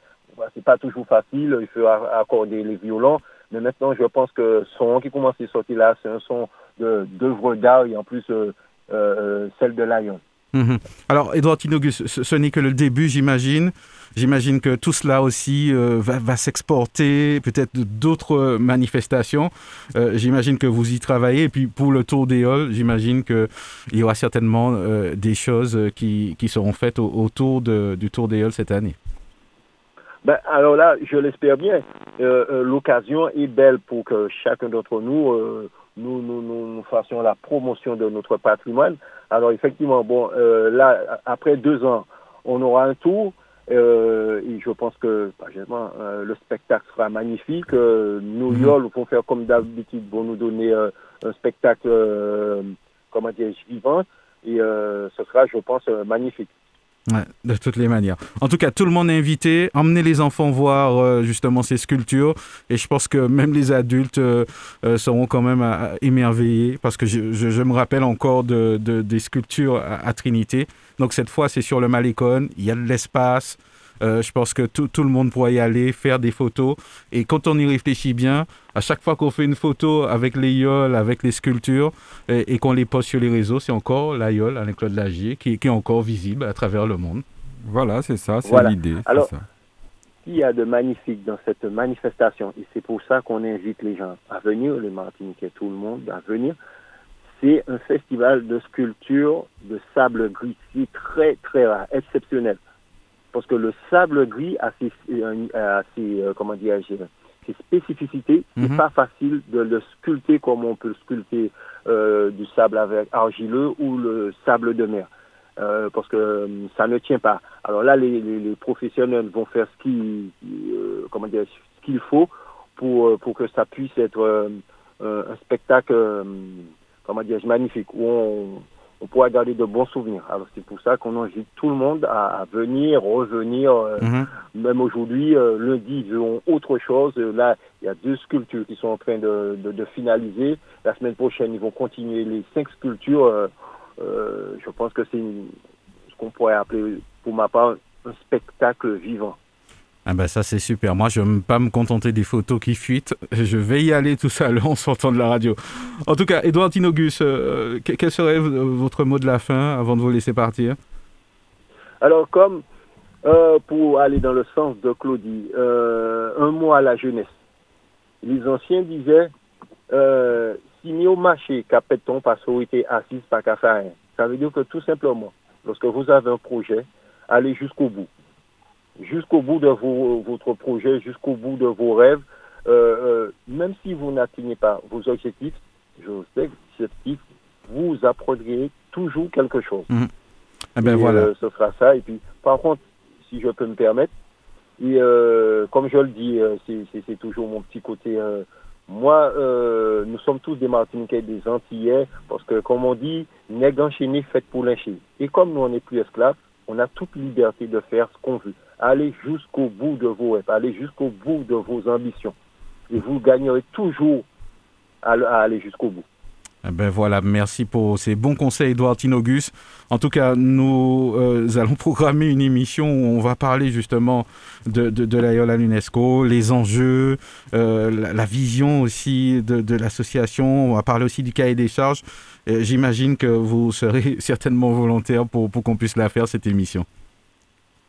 C'est pas toujours facile, il faut accorder les violons, mais maintenant je pense que son qui commence à sortir là, c'est un son d'œuvre d'art et en plus euh, euh, celle de Lion. Mhm. Alors, Edouard Tinogus, ce, n'est que le début, j'imagine. J'imagine que tout cela aussi euh, va, s'exporter, peut-être d'autres manifestations. J'imagine que vous y travaillez. Et puis, pour le Tour des Halles, j'imagine qu'il y aura certainement des choses qui, seront faites au- autour du Tour des Halles cette année. Ben, alors là, je l'espère bien. Euh, euh, L'occasion est belle pour que chacun d'entre nous, euh, nous, nous, nous, nous fassions la promotion de notre patrimoine. Alors effectivement, bon, euh, là, après deux ans, on aura un tour. euh, et je pense que euh, le spectacle sera magnifique. Euh, nos Mhm. yoles vont faire comme d'habitude, vont nous donner euh, un spectacle, euh, comment dire, vivant. Et euh, ce sera, je pense, magnifique. De toutes les manières. En tout cas, tout le monde est invité. Emmenez les enfants voir euh, justement ces sculptures. Et je pense que même les adultes euh, euh, seront quand même émerveillés parce que je, me rappelle encore de- des sculptures à, à Trinité. Donc cette fois, c'est sur le Malécon. Il y a de l'espace. Euh, je pense que tout, tout le monde pourra y aller, faire des photos. Et quand on y réfléchit bien, à chaque fois qu'on fait une photo avec les yoles, avec les sculptures, et, et qu'on les poste sur les réseaux, c'est encore la yole, Alain-Claude Lagier, qui, qui est encore visible à travers le monde. Voilà, c'est ça, c'est Voilà. l'idée. Alors- ça. qu'il y a de magnifique dans cette manifestation, et c'est pour ça qu'on invite les gens à venir, les Martiniquais, tout le monde à venir, c'est un festival de sculpture de sable gris. Très, très rare, exceptionnel. Parce que le sable gris a ses, euh, a ses, euh, comment ses spécificités. C'est Mhm. pas facile de le sculpter comme on peut sculpter euh, du sable avec argileux ou le sable de mer. Euh, parce que ça ne tient pas. Alors là, les, les, les professionnels vont faire ce qu'il euh, comment dire, ce qu'il faut pour, pour que ça puisse être un spectacle comment dire, magnifique où on, on pourra garder de bons souvenirs. Alors c'est pour ça qu'on invite tout le monde à, à venir, revenir. euh, Mhm. même aujourd'hui, euh, lundi, ils verront autre chose. Euh, Là, il y a deux sculptures qui sont en train de, de, de finaliser. La semaine prochaine, ils vont continuer les cinq sculptures. Euh, je pense que c'est ce qu'on pourrait appeler, pour ma part, un spectacle vivant. Ah ben ça c'est super. Moi je ne vais pas me contenter des photos qui fuitent. [laughs] Je vais y aller tout seul [laughs] en sortant de la radio. En tout cas, Edouard Tinogus, euh, que- quel serait votre mot de la fin avant de vous laisser partir? Alors, comme euh, pour aller dans le sens de Claudie, euh, un mot à la jeunesse. Les anciens disaient, si mi au marché, capet-on par sororité assise par qu'à rien. Ça veut dire que tout simplement, lorsque vous avez un projet, allez jusqu'au bout. Jusqu'au bout de vos, votre projet, jusqu'au bout de vos rêves. Euh, euh, même si vous n'atteignez pas vos objectifs, je sais que ces objectifs, vous apprendrez toujours quelque chose. Ah ben Et, voilà. euh, ce sera ça. Et puis, par contre, si je peux me permettre, Et euh, comme je le dis, euh, c'est- toujours mon petit côté. euh, moi, euh, nous sommes tous des Martiniquais des Antillais, parce que, comme on dit, nègre enchaîné fait pour lyncher. Et comme nous, on n'est plus esclaves, on a toute liberté de faire ce qu'on veut. Allez jusqu'au bout de vos rêves, allez jusqu'au bout de vos ambitions. Et vous gagnerez toujours à, aller jusqu'au bout. Eh Ben voilà, merci pour ces bons conseils, Edouard Tinogus. En tout cas, nous euh, allons programmer une émission où on va parler justement de, de, de l'aïeul à l'UNESCO, les enjeux, euh, la, vision aussi de, de l'association. On va parler aussi du cahier des charges. J'imagine que vous serez [laughs] certainement volontaire pour, pour qu'on puisse la faire, cette émission.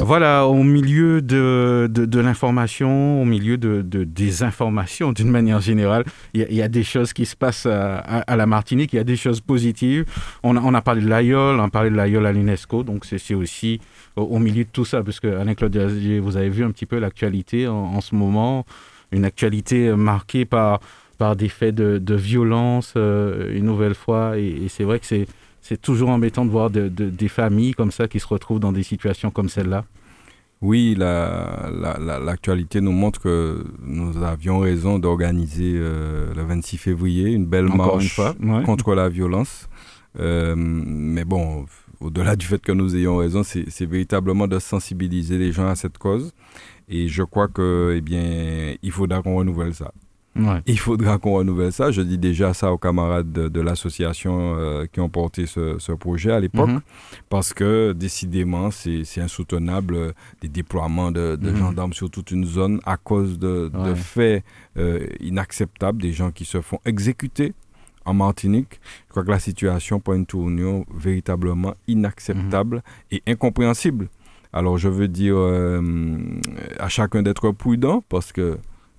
Voilà, au milieu de, de, l'information, au milieu de, de des informations d'une manière générale, il y, a, des choses qui se passent à, la Martinique, il y a des choses positives. On a, parlé de l'AIOL, on a parlé de l'AIOL à l'UNESCO, donc c'est aussi au, milieu de tout ça, parce que Alain-Claude vous avez vu un petit peu l'actualité en, ce moment, une actualité marquée par, par des faits de, de violence, euh, une nouvelle fois, et, et c'est vrai que c'est c'est toujours embêtant de voir de, de, des familles comme ça qui se retrouvent dans des situations comme celle-là. Oui, l'actualité la, la, nous montre que nous avions raison d'organiser euh, le 26 février une belle Encore marche une fois, ouais. contre la violence. Euh, mais bon, au-delà du fait que nous ayons raison, c'est véritablement de sensibiliser les gens à cette cause. Et je crois que, eh bien, il faudra qu'on renouvelle ça. Ouais. Il faudra qu'on renouvelle ça. Je dis déjà ça aux camarades de, de l'association euh, qui ont porté ce, ce projet à l'époque, Mhm. mm -hmm. parce que décidément, c'est insoutenable euh, des déploiements de, de Mhm. gendarmes sur toute une zone à cause de, faits euh, inacceptables, des gens qui se font exécuter en Martinique. Je crois que la situation pointe une union véritablement inacceptable Mhm. et incompréhensible. Alors je veux dire euh, à chacun d'être prudent parce que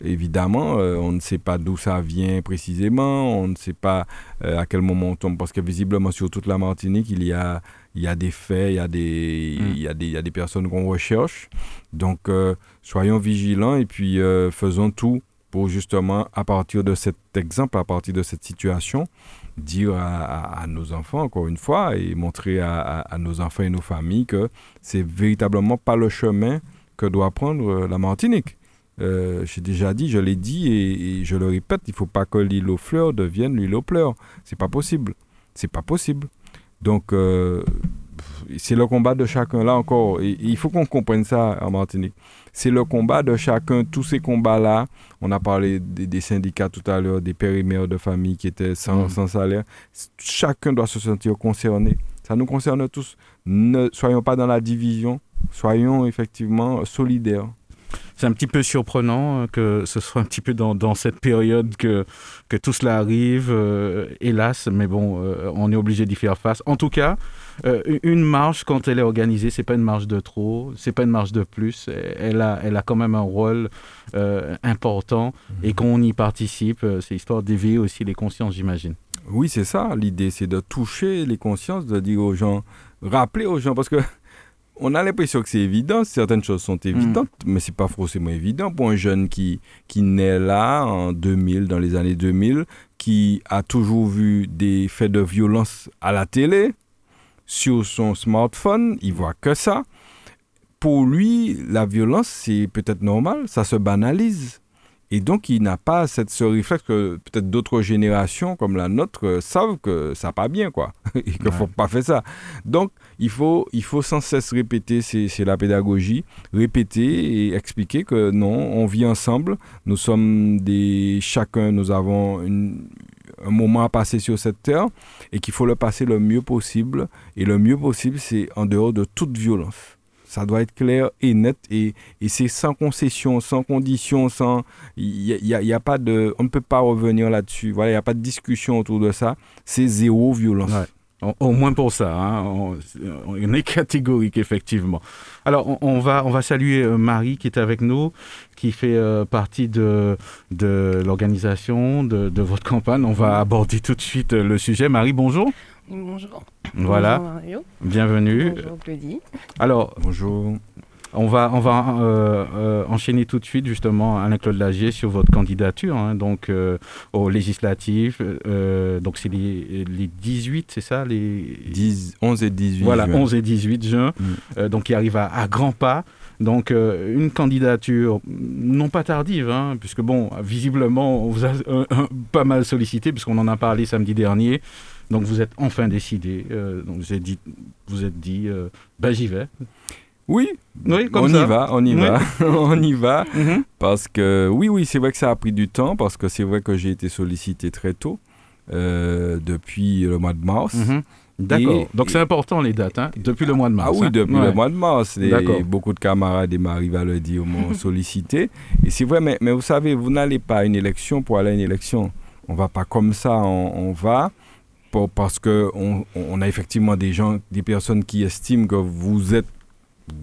évidemment, euh, on ne sait pas d'où ça vient précisément, on ne sait pas euh, à quel moment on tombe, parce que visiblement sur toute la Martinique, il y a, il y a des faits, il y a des, Mm. il y a des, il y a des personnes qu'on recherche. Donc, euh, soyons vigilants et puis faisons tout pour justement, à partir de cet exemple, à partir de cette situation, dire à, à, à nos enfants, encore une fois, et montrer à, à nos enfants et nos familles que c'est véritablement pas le chemin que doit prendre la Martinique. Euh, j'ai déjà dit, je l'ai dit et, et, je le répète, il ne faut pas que l'île aux fleurs devienne l'île aux pleurs. C'est pas possible. C'est pas possible. Donc, euh, c'est le combat de chacun. Là encore, et, et il faut qu'on comprenne ça en Martinique. C'est le combat de chacun. Tous ces combats-là, on a parlé des, des, syndicats tout à l'heure, des pères et mères de famille qui étaient sans, mmh. sans salaire. Chacun doit se sentir concerné. Ça nous concerne tous. Ne soyons pas dans la division. Soyons effectivement solidaires c'est un petit peu surprenant euh, que ce soit un petit peu dans, dans cette période que, que tout cela arrive, euh, hélas, mais bon, euh, on est obligé d'y faire face. En tout cas, euh, une marche, quand elle est organisée, c'est pas une marche de trop, c'est pas une marche de plus, elle a, elle a quand même un rôle important mmh. et qu'on y participe, c'est histoire d'éveiller aussi les consciences, j'imagine. Oui, c'est ça, l'idée, c'est de toucher les consciences, de dire aux gens, rappeler aux gens, parce que on a l'impression que c'est évident, certaines choses sont évidentes, mmh. mais c'est pas forcément évident pour un jeune qui, qui naît là en 2000, dans les années 2000, qui a toujours vu des faits de violence à la télé, sur son smartphone, il voit que ça. Pour lui, la violence, c'est peut-être normal, ça se banalise. Et donc, il n'a pas cette, ce réflexe que peut-être d'autres générations comme la nôtre euh, savent que ça pas bien, quoi. [laughs] et qu'il ne ouais. faut pas faire ça. Donc, il faut, il faut sans cesse répéter, c'est la pédagogie, répéter et expliquer que non, on vit ensemble, nous sommes des. Chacun, nous avons une, un moment à passer sur cette terre et qu'il faut le passer le mieux possible. Et le mieux possible, c'est en dehors de toute violence ça doit être clair et net et, et c'est sans concession, sans condition, sans y, y a, pas de on ne peut pas revenir là-dessus. Voilà, il y a pas de discussion autour de ça. C'est zéro violence. Au, moins pour ça, hein. on, est catégorique effectivement. Alors on, va, on va saluer euh, Marie qui est avec nous, qui fait euh, partie de, de l'organisation de, de, votre campagne. On va aborder tout de suite euh, le sujet. Marie, bonjour. Bonjour. Voilà. Bonjour Mario. Bienvenue. Bonjour Claudie. Alors, bonjour. On va, on va euh, euh, enchaîner tout de suite justement Alain-Claude Lagier sur votre candidature hein, donc euh, aux législatives. donc c'est les, 18, c'est ça les 10, 11 et 18 Voilà, 11 et 18 juin. Mm. donc qui arrive à, grands pas. Donc une candidature non pas tardive, hein, puisque bon, visiblement on vous a pas mal sollicité puisqu'on en a parlé samedi dernier. Donc vous êtes enfin décidé. donc vous êtes dit, vous êtes dit, ben j'y vais. Oui, oui on, Y va, on y va, [laughs] on y va, Parce que, oui, oui, c'est vrai que ça a pris du temps, parce que c'est vrai que j'ai été sollicité très tôt, euh, depuis le mois de mars. Mhm. D'accord. Donc c'est important les dates, hein, depuis le mois de mars. Ah oui, hein. depuis le mois de mars. beaucoup de camarades et Marie va le dire m'ont [laughs] sollicité. Et c'est vrai, mais, mais, vous savez, vous n'allez pas à une élection pour aller à une élection. On va pas comme ça, on, va pour, parce qu'on on a effectivement des gens, des personnes qui estiment que vous êtes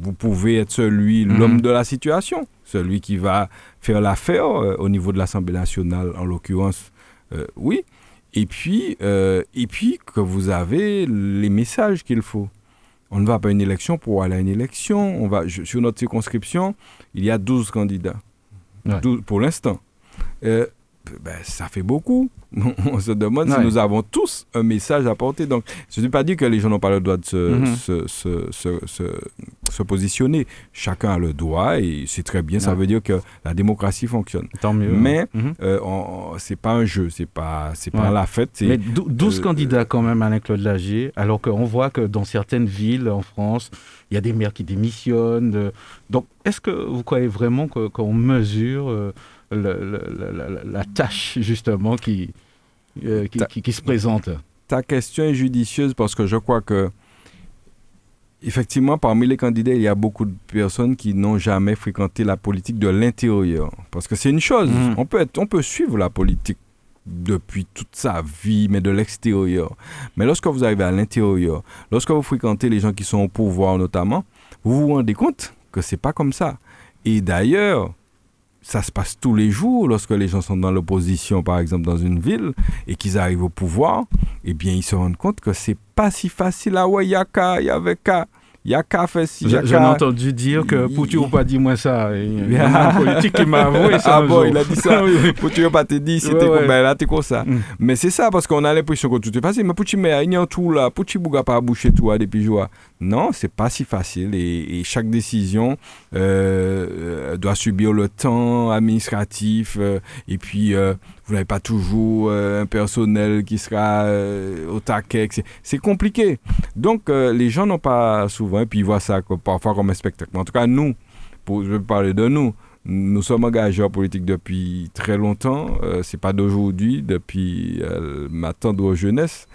vous pouvez être celui, mhm. l'homme de la situation, celui qui va faire l'affaire euh, au niveau de l'Assemblée nationale, en l'occurrence, euh, oui. Et puis, euh, et puis que vous avez les messages qu'il faut. On ne va pas à une élection pour aller à une élection. On va, sur notre circonscription, il y a 12 candidats. pour l'instant. Ben, ça fait beaucoup. [laughs] On se demande si nous avons tous un message à porter. Donc, je ne dis pas dire que les gens n'ont pas le droit de mhm. se, se, se, se, positionner. Chacun a le droit et c'est très bien. Ça veut dire que la démocratie fonctionne. Tant mieux. Mais ce mhm. euh, c'est pas un jeu, c'est pas, c'est pas la fête. Mais 12 euh, candidats quand même, Alain-Claude Lagier, alors qu'on voit que dans certaines villes en France, il y a des maires qui démissionnent. Donc, est-ce que vous croyez vraiment qu'on mesure... Euh, la, tâche justement qui, euh, qui, qui, se présente. Ta question est judicieuse parce que je crois que effectivement, parmi les candidats, il y a beaucoup de personnes qui n'ont jamais fréquenté la politique de l'intérieur. Parce que c'est une chose, mhm. on, peut être, on peut suivre la politique depuis toute sa vie, mais de l'extérieur. Mais lorsque vous arrivez à l'intérieur, lorsque vous fréquentez les gens qui sont au pouvoir notamment, vous vous rendez compte que c'est pas comme ça. Et d'ailleurs, ça se passe tous les jours lorsque les gens sont dans l'opposition, par exemple, dans une ville, et qu'ils arrivent au pouvoir, eh bien, ils se rendent compte que c'est pas si facile. Ah ouais, il y a qu'à, il y avait qu'à. Il y a qu'à faire si J'ai entendu dire que Poutu n'a pas dit moi ça. Il y a un politique qui m'a avoué ça. [laughs] Ah bon, il a dit ça. [laughs] Poutu n'a pas te dit, c'était comme, ben là, t'es comme ça? Mm. Mais c'est ça, parce qu'on a l'impression que tout est facile. Mais Poutu, mais il y a tout là. Poutu bouga pas boucher tout à depuis joie. Non, c'est pas si facile. Et, chaque décision euh, euh, doit subir le temps administratif. Euh, et puis, vous n'avez pas toujours euh, un personnel qui sera euh, au taquet. C'est compliqué. Donc, euh, les gens n'ont pas souvent, et puis ils voient ça parfois comme un spectacle. En tout cas, nous, pour, je vais parler de nous, nous sommes engagés en politique depuis très longtemps. c'est pas d'aujourd'hui, depuis ma tendre jeunesse.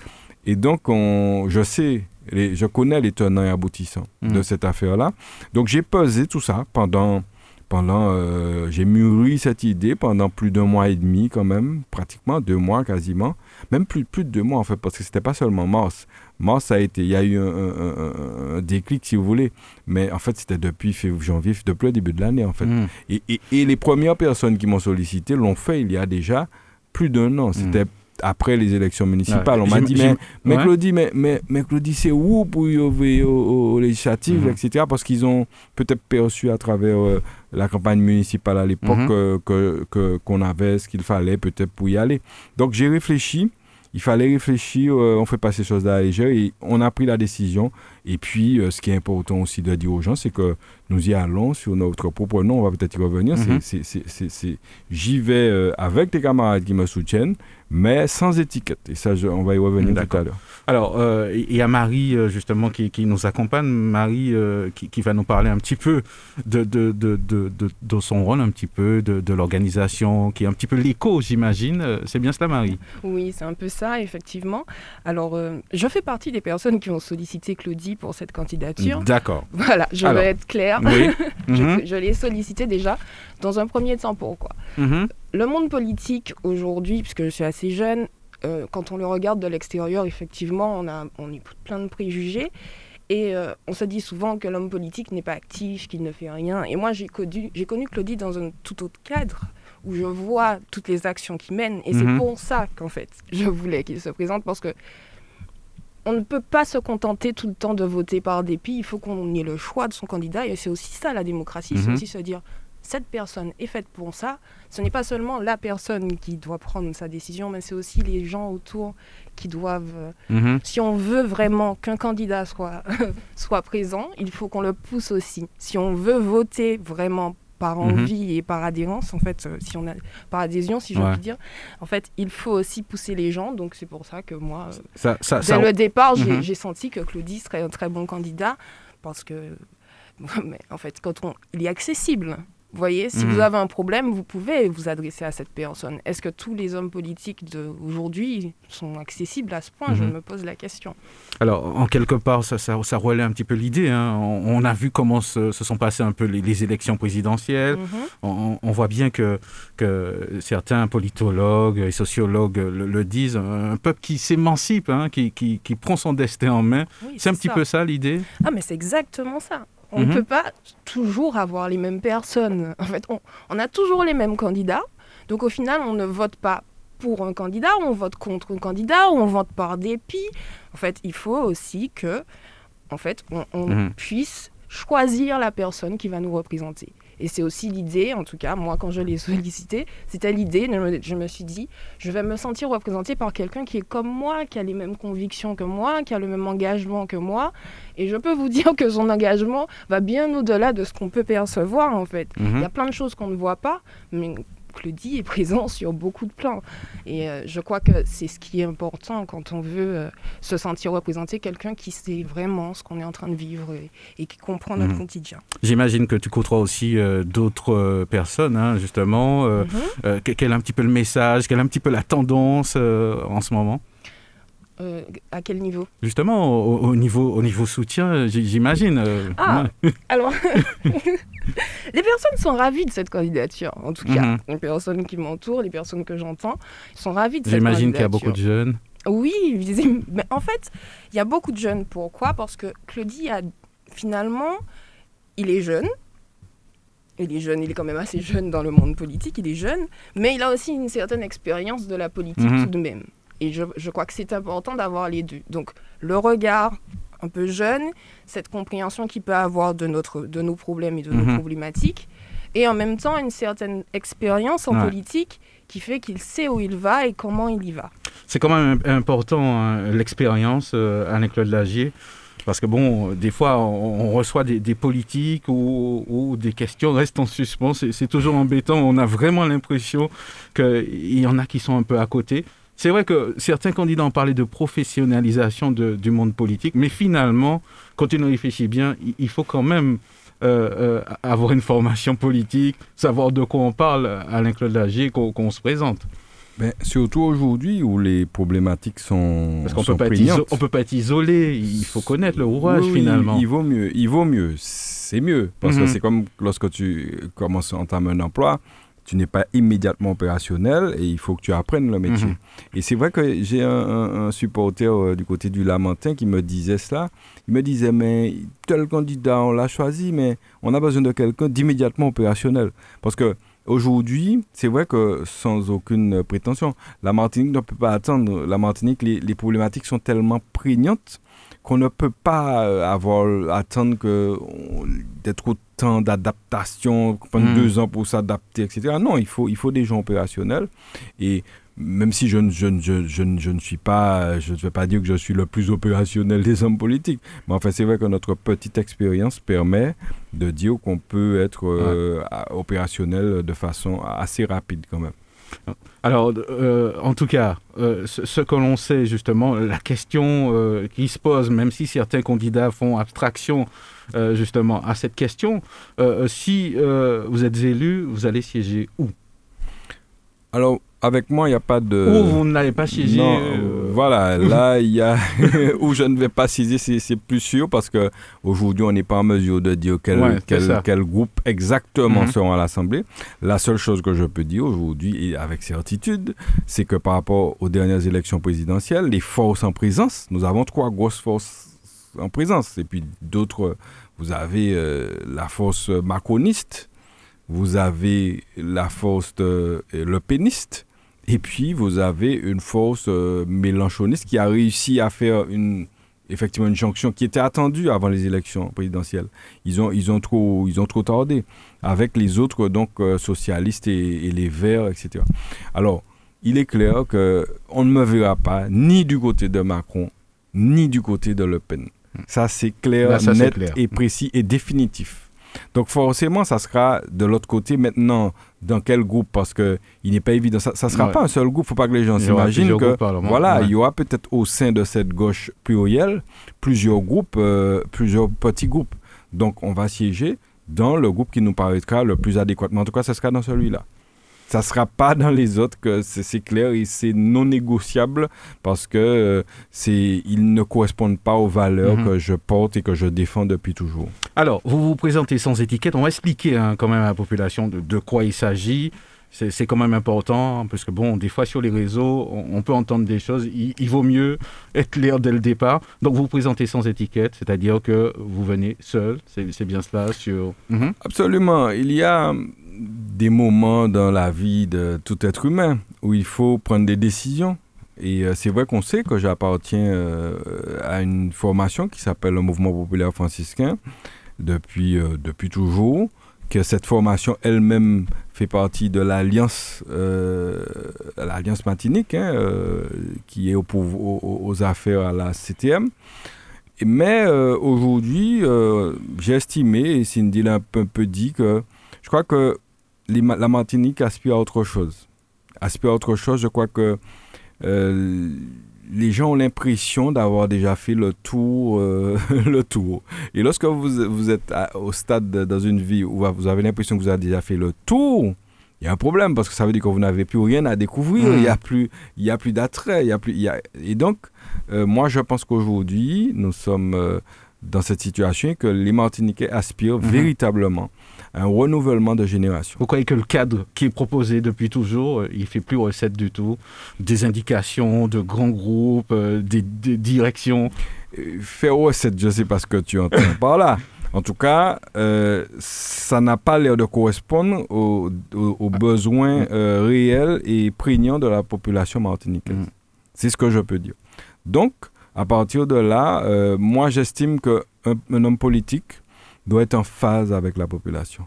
Et donc, on, je sais, je connais les tenants et aboutissants de mmh. cette affaire-là. Donc, j'ai pesé tout ça pendant pendant, euh, j'ai mûri cette idée pendant plus d'un mois et demi quand même, pratiquement deux mois quasiment, même plus, plus de deux mois en fait, parce que c'était pas seulement mars. Mars a été, il y a eu un, déclic si vous voulez, mais en fait c'était depuis janvier, depuis le début de l'année en fait. Hmm. Et, et, les premières personnes qui m'ont sollicité l'ont fait il y a déjà plus d'un an. C'était hmm après les élections municipales. On m'a dit, mais, mais Claudie, mais, mais, mais Claudie, c'est où pour y aller aux, législatives, mhm. etc. Parce qu'ils ont peut-être perçu à travers euh, la campagne municipale à l'époque mhm. que qu'on avait ce qu'il fallait peut-être pour y aller. Donc j'ai réfléchi il fallait réfléchir, euh, on fait pas ces choses à la légère et on a pris la décision. Et puis, euh, ce qui est important aussi de dire aux gens, c'est que nous y allons sur notre propre nom, on va peut-être y revenir. c'est mhm. J'y vais avec des camarades qui me soutiennent, mais sans étiquette. Et ça, on va y revenir tout à l'heure. Alors, euh, il y a Marie, euh, justement, qui, qui, nous accompagne. Marie, euh, qui, qui, va nous parler un petit peu de, de, de, de, de son rôle, un petit peu, de, l'organisation, qui est un petit peu l'écho, j'imagine. C'est bien cela, Marie? Oui, c'est un peu ça, effectivement. Alors, je fais partie des personnes qui ont sollicité Claudie pour cette candidature. D'accord. Voilà, je vais être claire. Oui. [laughs] je, mhm. je l'ai sollicité déjà. Dans un premier temps, pourquoi mhm. Le monde politique aujourd'hui, puisque je suis assez jeune, euh, quand on le regarde de l'extérieur, effectivement, on, a, on est plein de préjugés. Et euh, on se dit souvent que l'homme politique n'est pas actif, qu'il ne fait rien. Et moi, j'ai connu, j'ai connu Claudie dans un tout autre cadre où je vois toutes les actions qu'il mène. Et c'est Mhm. pour ça qu'en fait, je voulais qu'il se présente parce que on ne peut pas se contenter tout le temps de voter par dépit. Il faut qu'on ait le choix de son candidat. Et c'est aussi ça la démocratie. C'est Mhm. aussi se dire cette personne est faite pour ça. Ce n'est pas seulement la personne qui doit prendre sa décision, mais c'est aussi les gens autour qui doivent. euh, Mhm. Si on veut vraiment qu'un candidat soit, [laughs] soit présent, il faut qu'on le pousse aussi. Si on veut voter vraiment par Mhm. envie et par adhérence, en fait, euh, si on a par adhésion, si j'ai Ouais. envie de dire, en fait, il faut aussi pousser les gens. Donc c'est pour ça que moi, euh, Ça, ça, dès ça- le départ, j'ai Mhm. j'ai senti que Claudie serait un très bon candidat parce que, [laughs] mais en fait, quand on, il est accessible. Vous voyez, si Mhm. vous avez un problème, vous pouvez vous adresser à cette personne. Est-ce que tous les hommes politiques d'aujourd'hui sont accessibles à ce point? Je Mhm. me pose la question. Alors, en quelque part, ça, ça, ça relaie un petit peu l'idée. hein. On, on a vu comment se, se sont passées un peu les, les élections présidentielles. Mhm. On, on voit bien que, que certains politologues et sociologues le, le disent, un peuple qui s'émancipe, hein, qui, qui, qui prend son destin en main. Oui, C'est un petit peu ça l'idée? Ah, mais c'est exactement ça. On ne Mhm. peut pas toujours avoir les mêmes personnes. En fait, on, on a toujours les mêmes candidats. Donc, au final, on ne vote pas pour un candidat, on vote contre un candidat, on vote par dépit. En fait, il faut aussi que, en fait, on, on Mhm. puisse choisir la personne qui va nous représenter. Et c'est aussi l'idée, en tout cas, moi, quand je l'ai sollicité, c'était l'idée, je me, suis dit, je vais me sentir représentée par quelqu'un qui est comme moi, qui a les mêmes convictions que moi, qui a le même engagement que moi. Et je peux vous [laughs] dire que son engagement va bien au-delà de ce qu'on peut percevoir, en fait. Mhm. Il y a plein de choses qu'on ne voit pas, mais Claudie est présent [laughs] sur beaucoup de plans. Et euh, je crois que c'est ce qui est important quand on veut euh, se sentir représenté, quelqu'un qui sait vraiment ce qu'on est en train de vivre et, et qui comprend notre Mhm. quotidien. J'imagine que tu côtoies aussi euh, d'autres personnes, hein, justement. Mhm. que- quel est un petit peu le message, quelle est un petit peu la tendance en ce moment? Euh, à quel niveau? Justement, au, au niveau, au niveau soutien, j'imagine. euh, Ah, ouais. [laughs] Alors, [laughs] les personnes sont ravies de cette candidature. En tout cas, Mhm. les personnes qui m'entourent, les personnes que j'entends, sont ravies de cette candidature. J'imagine qu'il y a beaucoup de jeunes. Oui, mais en fait, il y a beaucoup de jeunes. Pourquoi? Parce que Claudie a finalement, il est jeune. Il est jeune, il est quand même assez jeune dans le monde politique, il est jeune, mais il a aussi une certaine expérience de la politique Mhm. tout de même. Et je, je crois que c'est important d'avoir les deux. Donc, le regard un peu jeune, cette compréhension qu'il peut avoir de, notre, de nos problèmes et de Mhm. nos problématiques, et en même temps une certaine expérience en Ouais. politique qui fait qu'il sait où il va et comment il y va. C'est quand même important, hein, l'expérience, euh, Alain-Claude Lagier. Parce que bon, des fois, on, on reçoit des, des politiques ou, ou des questions restent en suspens. C'est toujours embêtant. On a vraiment l'impression qu'il y en a qui sont un peu à côté. C'est vrai que certains candidats ont parlé de professionnalisation de- du monde politique, mais finalement, quand on y réfléchit bien, il, il faut quand même euh, euh, avoir une formation politique, savoir de quoi on parle, Alain-Claude Lagier, qu'on qu'on se présente. Ben, surtout aujourd'hui où les problématiques sont, Parce qu'on peut pas être prégnantes. iso- on peut pas être isolé, il faut connaître le rouage Oui, finalement. Il vaut mieux, il vaut mieux, c'est mieux. Parce Mhm. que c'est comme lorsque tu commences à entamer un emploi, tu n'es pas immédiatement opérationnel et il faut que tu apprennes le métier. Mhm. Et c'est vrai que j'ai un, un- un supporter euh, du côté du Lamentin qui me disait cela. Il me disait, mais tel candidat, on l'a choisi, mais on a besoin de quelqu'un d'immédiatement opérationnel. Parce que aujourd'hui, c'est vrai que sans aucune prétention, la Martinique ne peut pas attendre. La Martinique, les, les problématiques sont tellement prégnantes qu'on ne peut pas euh, avoir attendre que d'être autant d'adaptation, prendre Mm. deux ans pour s'adapter, etc. Non, il faut, il faut des gens opérationnels. Et même si je, ne- je, je, je, ne- je ne suis pas, je ne vais pas dire que je suis le plus opérationnel des hommes politiques, mais enfin c'est vrai que notre petite expérience permet de dire qu'on peut être euh, opérationnel de façon assez rapide quand même. Alors, euh, en tout cas, euh, ce, que l'on sait justement, la question euh, qui se pose, même si certains candidats font abstraction justement à cette question, si vous êtes élu, vous allez siéger où? Avec moi, il n'y a pas de... Ou vous n'allez pas non, euh, Voilà, [laughs] là, il y a [laughs] où je ne vais pas citer, c'est plus sûr parce que aujourd'hui, on n'est pas en mesure de dire quel, Ouais, quel, groupe exactement Mhm. seront à l'Assemblée. La seule chose que je peux dire aujourd'hui, et avec certitude, c'est que par rapport aux dernières élections présidentielles, les forces en présence, nous avons trois grosses forces en présence. Et puis d'autres, vous avez euh, la force macroniste, vous avez la force de, euh, le péniste, et puis vous avez une force euh, mélanchoniste qui a réussi à faire une, effectivement une jonction qui était attendue avant les élections présidentielles. Ils ont, ils ont, trop, ils ont trop tardé avec les autres donc euh, socialistes et, et les Verts, etc. Alors, il est clair que on ne me verra pas ni du côté de Macron ni du côté de Le Pen. Ça, c'est clair, Là, ça, c'est net clair. et précis et définitif. Donc forcément, ça sera de l'autre côté maintenant dans quel groupe parce que il n'est pas évident. Ça, ça sera Ouais. pas un seul groupe. Faut pas que les gens s'imaginent que voilà, ouais. il y aura peut-être au sein de cette gauche plurielle plusieurs groupes, euh, plusieurs petits groupes. Donc on va siéger dans le groupe qui nous paraîtra le plus adéquatement. En tout cas, ce sera dans celui-là. Ça sera pas dans les autres que c'est clair et c'est non négociable parce que euh, c'est ils ne correspondent pas aux valeurs Mhm. que je porte et que je défends depuis toujours. Alors, vous vous présentez sans étiquette. On va expliquer hein, quand même à la population de, de quoi il s'agit. C'est quand même important, parce que bon, des fois sur les réseaux, on, on peut entendre des choses. Il, il vaut mieux [laughs] être clair dès le départ. Donc, vous vous présentez sans étiquette, c'est-à-dire que vous venez seul. C'est bien cela sur. Mhm. Absolument. Il y a des moments dans la vie de tout être humain où il faut prendre des décisions. Et euh, c'est vrai qu'on sait que j'appartiens euh, à une formation qui s'appelle le Mouvement populaire franciscain depuis, euh, depuis toujours, que cette formation elle-même fait partie de l'alliance l'alliance matinique hein, qui est aux, affaires à la CTM. Mais aujourd'hui, j'ai estimé, et Cindy l'a un un peu dit, que je crois que la Martinique aspire à autre chose. Aspire à autre chose, je crois que euh, les gens ont l'impression d'avoir déjà fait le tour, euh, [laughs] le tour. Et lorsque vous, vous êtes à- au stade de- dans une vie où vous avez l'impression que vous avez déjà fait le tour, il y a un problème parce que ça veut dire que vous n'avez plus rien à découvrir. Mhm. Il n'y a plus, il y a plus d'attrait. Il y a plus, il y a- Et donc, euh, moi, je pense qu'aujourd'hui, nous sommes dans cette situation et que les Martiniquais aspirent Mhm. véritablement un renouvellement de génération. Vous croyez que le cadre qui est proposé depuis toujours, euh, il fait plus recette du tout? Des indications de grands groupes, euh, des, des directions? Euh, Faire recette, je ne sais pas ce que tu entends par là. En tout cas, euh, ça n'a pas l'air de correspondre aux, aux- aux besoins euh, réels et prégnants de la population martiniquaise. Mm. C'est ce que je peux dire. Donc, à partir de là, euh, moi, j'estime qu'un un homme politique doit être en phase avec la population.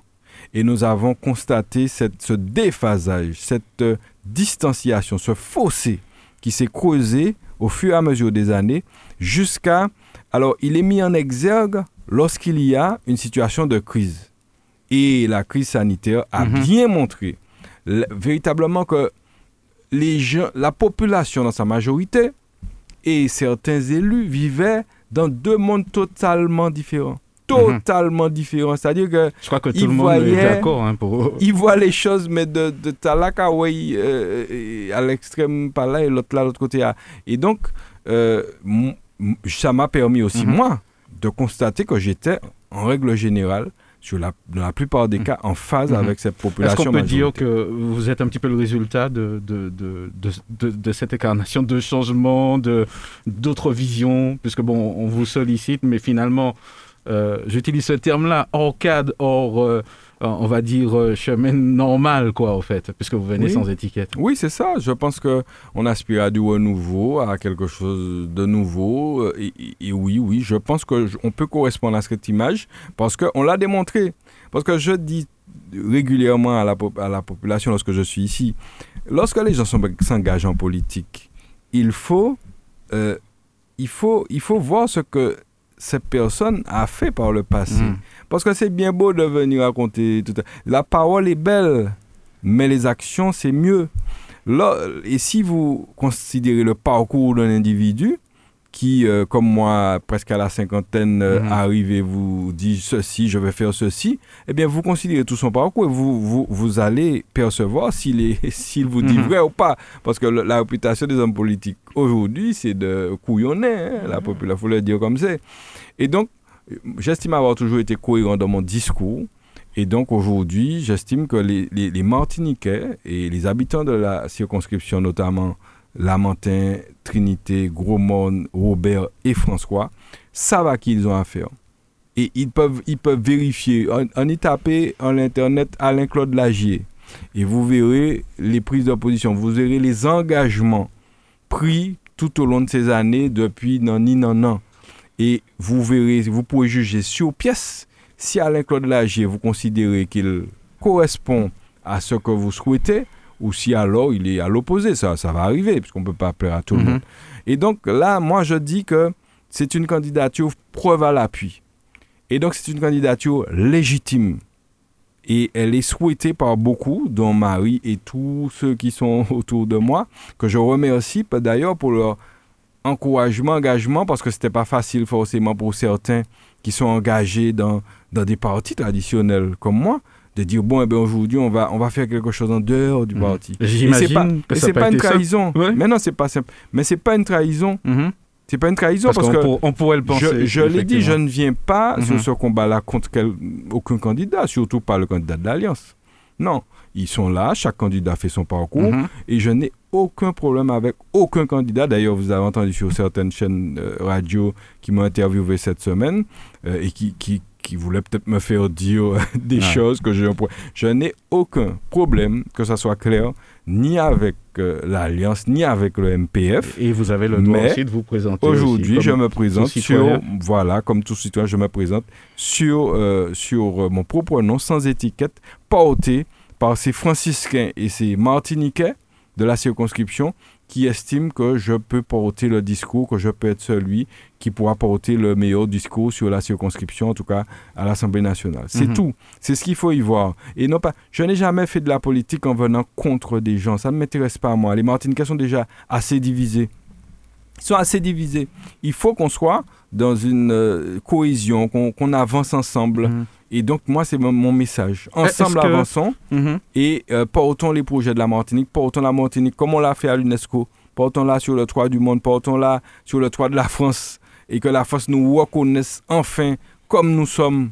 Et nous avons constaté cette, ce déphasage, cette euh, distanciation, ce fossé qui s'est creusé au fur et à mesure des années jusqu'à... Alors, il est mis en exergue lorsqu'il y a une situation de crise. Et la crise sanitaire a Mhm. bien montré véritablement que les gens, la population dans sa majorité et certains élus vivaient dans deux mondes totalement différents. Totalement différents. C'est-à-dire que Je crois que tout Il le monde est d'accord hein, pour. ils voient les choses, mais de, de Talakaway euh, à l'extrême par là et l'autre là, l'autre côté. là. Et donc, euh, ça m'a permis aussi, Mhm. moi, de constater que j'étais, en règle générale, sur la, dans la plupart des cas, en phase Mhm. avec cette Est-ce population. qu'on peut dire que vous êtes un petit peu le résultat de, de, de, de, de- cette incarnation de changement, de, d'autres visions? Puisque bon, on vous sollicite, mais finalement, euh, j'utilise ce terme-là, hors cadre, hors, euh, on va dire, euh, chemin normal, quoi, en fait, puisque vous venez Oui. sans étiquette. Oui, c'est ça. Je pense que on aspire à du renouveau, à quelque chose de nouveau. Et, oui, oui, je pense que j- on peut correspondre à cette image parce qu'on l'a démontré. Parce que je dis régulièrement à la, pop- à la population lorsque je suis ici, lorsque les gens s'engagent en politique, il faut, euh, il faut, il faut voir ce que cette personne a fait par le passé. Mm. Parce que c'est bien beau de venir raconter tout. La parole est belle, mais les actions, c'est mieux. Là, et si vous considérez le parcours d'un individu qui, euh, comme moi, presque à la cinquantaine, euh, Mhm. arrive et vous dit ceci, je vais faire ceci, eh bien, vous considérez tout son parcours et vous, vous, vous allez percevoir s'il [laughs] vous dit Mhm. vrai ou pas. Parce que le- la réputation des hommes politiques aujourd'hui, c'est de couillonner, hein, la population, il faut le dire comme c'est. Et donc, j'estime avoir toujours été cohérent dans mon discours. Et donc aujourd'hui, j'estime que les, les, les Martiniquais et les habitants de la circonscription, notamment Lamentin, Trinité, Gros-Morne, Robert et François, savent à qui ils ont affaire. Et ils peuvent, ils peuvent vérifier. En y taper en Internet Alain-Claude Lagier. Et vous verrez les prises de position, vous verrez les engagements pris tout au long de ces années depuis nan ni nan nan. Et vous verrez, vous pourrez juger sur pièce si Alain-Claude Lagier, vous considérez qu'il correspond à ce que vous souhaitez, ou si alors il est à l'opposé. Ça, ça va arriver, puisqu'on ne peut pas plaire à tout le Mhm. monde. Et donc là, moi, je dis que c'est une candidature preuve à l'appui. Et donc, c'est une candidature légitime. Et elle est souhaitée par beaucoup, dont Marie et tous ceux qui sont [laughs] autour de moi, que je remercie d'ailleurs pour leur encouragement, engagement, parce que c'était pas facile forcément pour certains qui sont engagés dans, dans des partis traditionnels comme moi, de dire bon, eh ben, aujourd'hui, on va, on va faire quelque chose en dehors du Mhm. parti. J'imagine c'est pas, que ça pas pas une trahison. Ouais. Mais non, c'est pas simple. Mais c'est pas une trahison. Mhm. C'est pas une trahison Parce, parce, qu'on que on pourrait le penser. je, je l'ai dit, je ne viens pas sur Mhm. ce combat-là contre quel- aucun candidat, surtout pas le candidat de l'Alliance. Non, ils sont là, chaque candidat fait son parcours et je n'ai aucun problème avec aucun candidat. D'ailleurs, vous avez entendu sur certaines chaînes euh, radio qui m'ont interviewé cette semaine euh, et qui, qui, qui voulaient peut-être me faire dire euh, [laughs] des Ouais. choses que j'ai un point. Je n'ai aucun problème, que ça soit clair, ni avec euh, l'Alliance, ni avec le MPF. Et vous avez le droit Mais aussi de vous présenter. Aujourd'hui, je me présente sur, voilà, comme tout citoyen, je me présente sur, euh, sur mon propre nom, sans étiquette, porté par ces franciscains et ces martiniquais de la circonscription qui estiment que je peux porter le discours, que je peux être celui qui pourra porter le meilleur discours sur la circonscription, en tout cas à l'Assemblée nationale. C'est Mhm. tout. C'est ce qu'il faut y voir. Et non pas, je n'ai jamais fait de la politique en venant contre des gens. Ça ne m'intéresse pas, moi. Les Martiniquais sont déjà assez divisés. Ils sont assez divisés. Il faut qu'on soit dans une euh, cohésion, qu'on qu'on avance ensemble. Mhm. Et donc, moi, c'est mon, message. Ensemble, que- avançons Mhm. et euh, portons les projets de la Martinique, portons la Martinique comme on l'a fait à l'UNESCO, portons-la sur le toit du monde, portons-la sur le toit de la France, et que la France nous reconnaisse enfin comme nous sommes,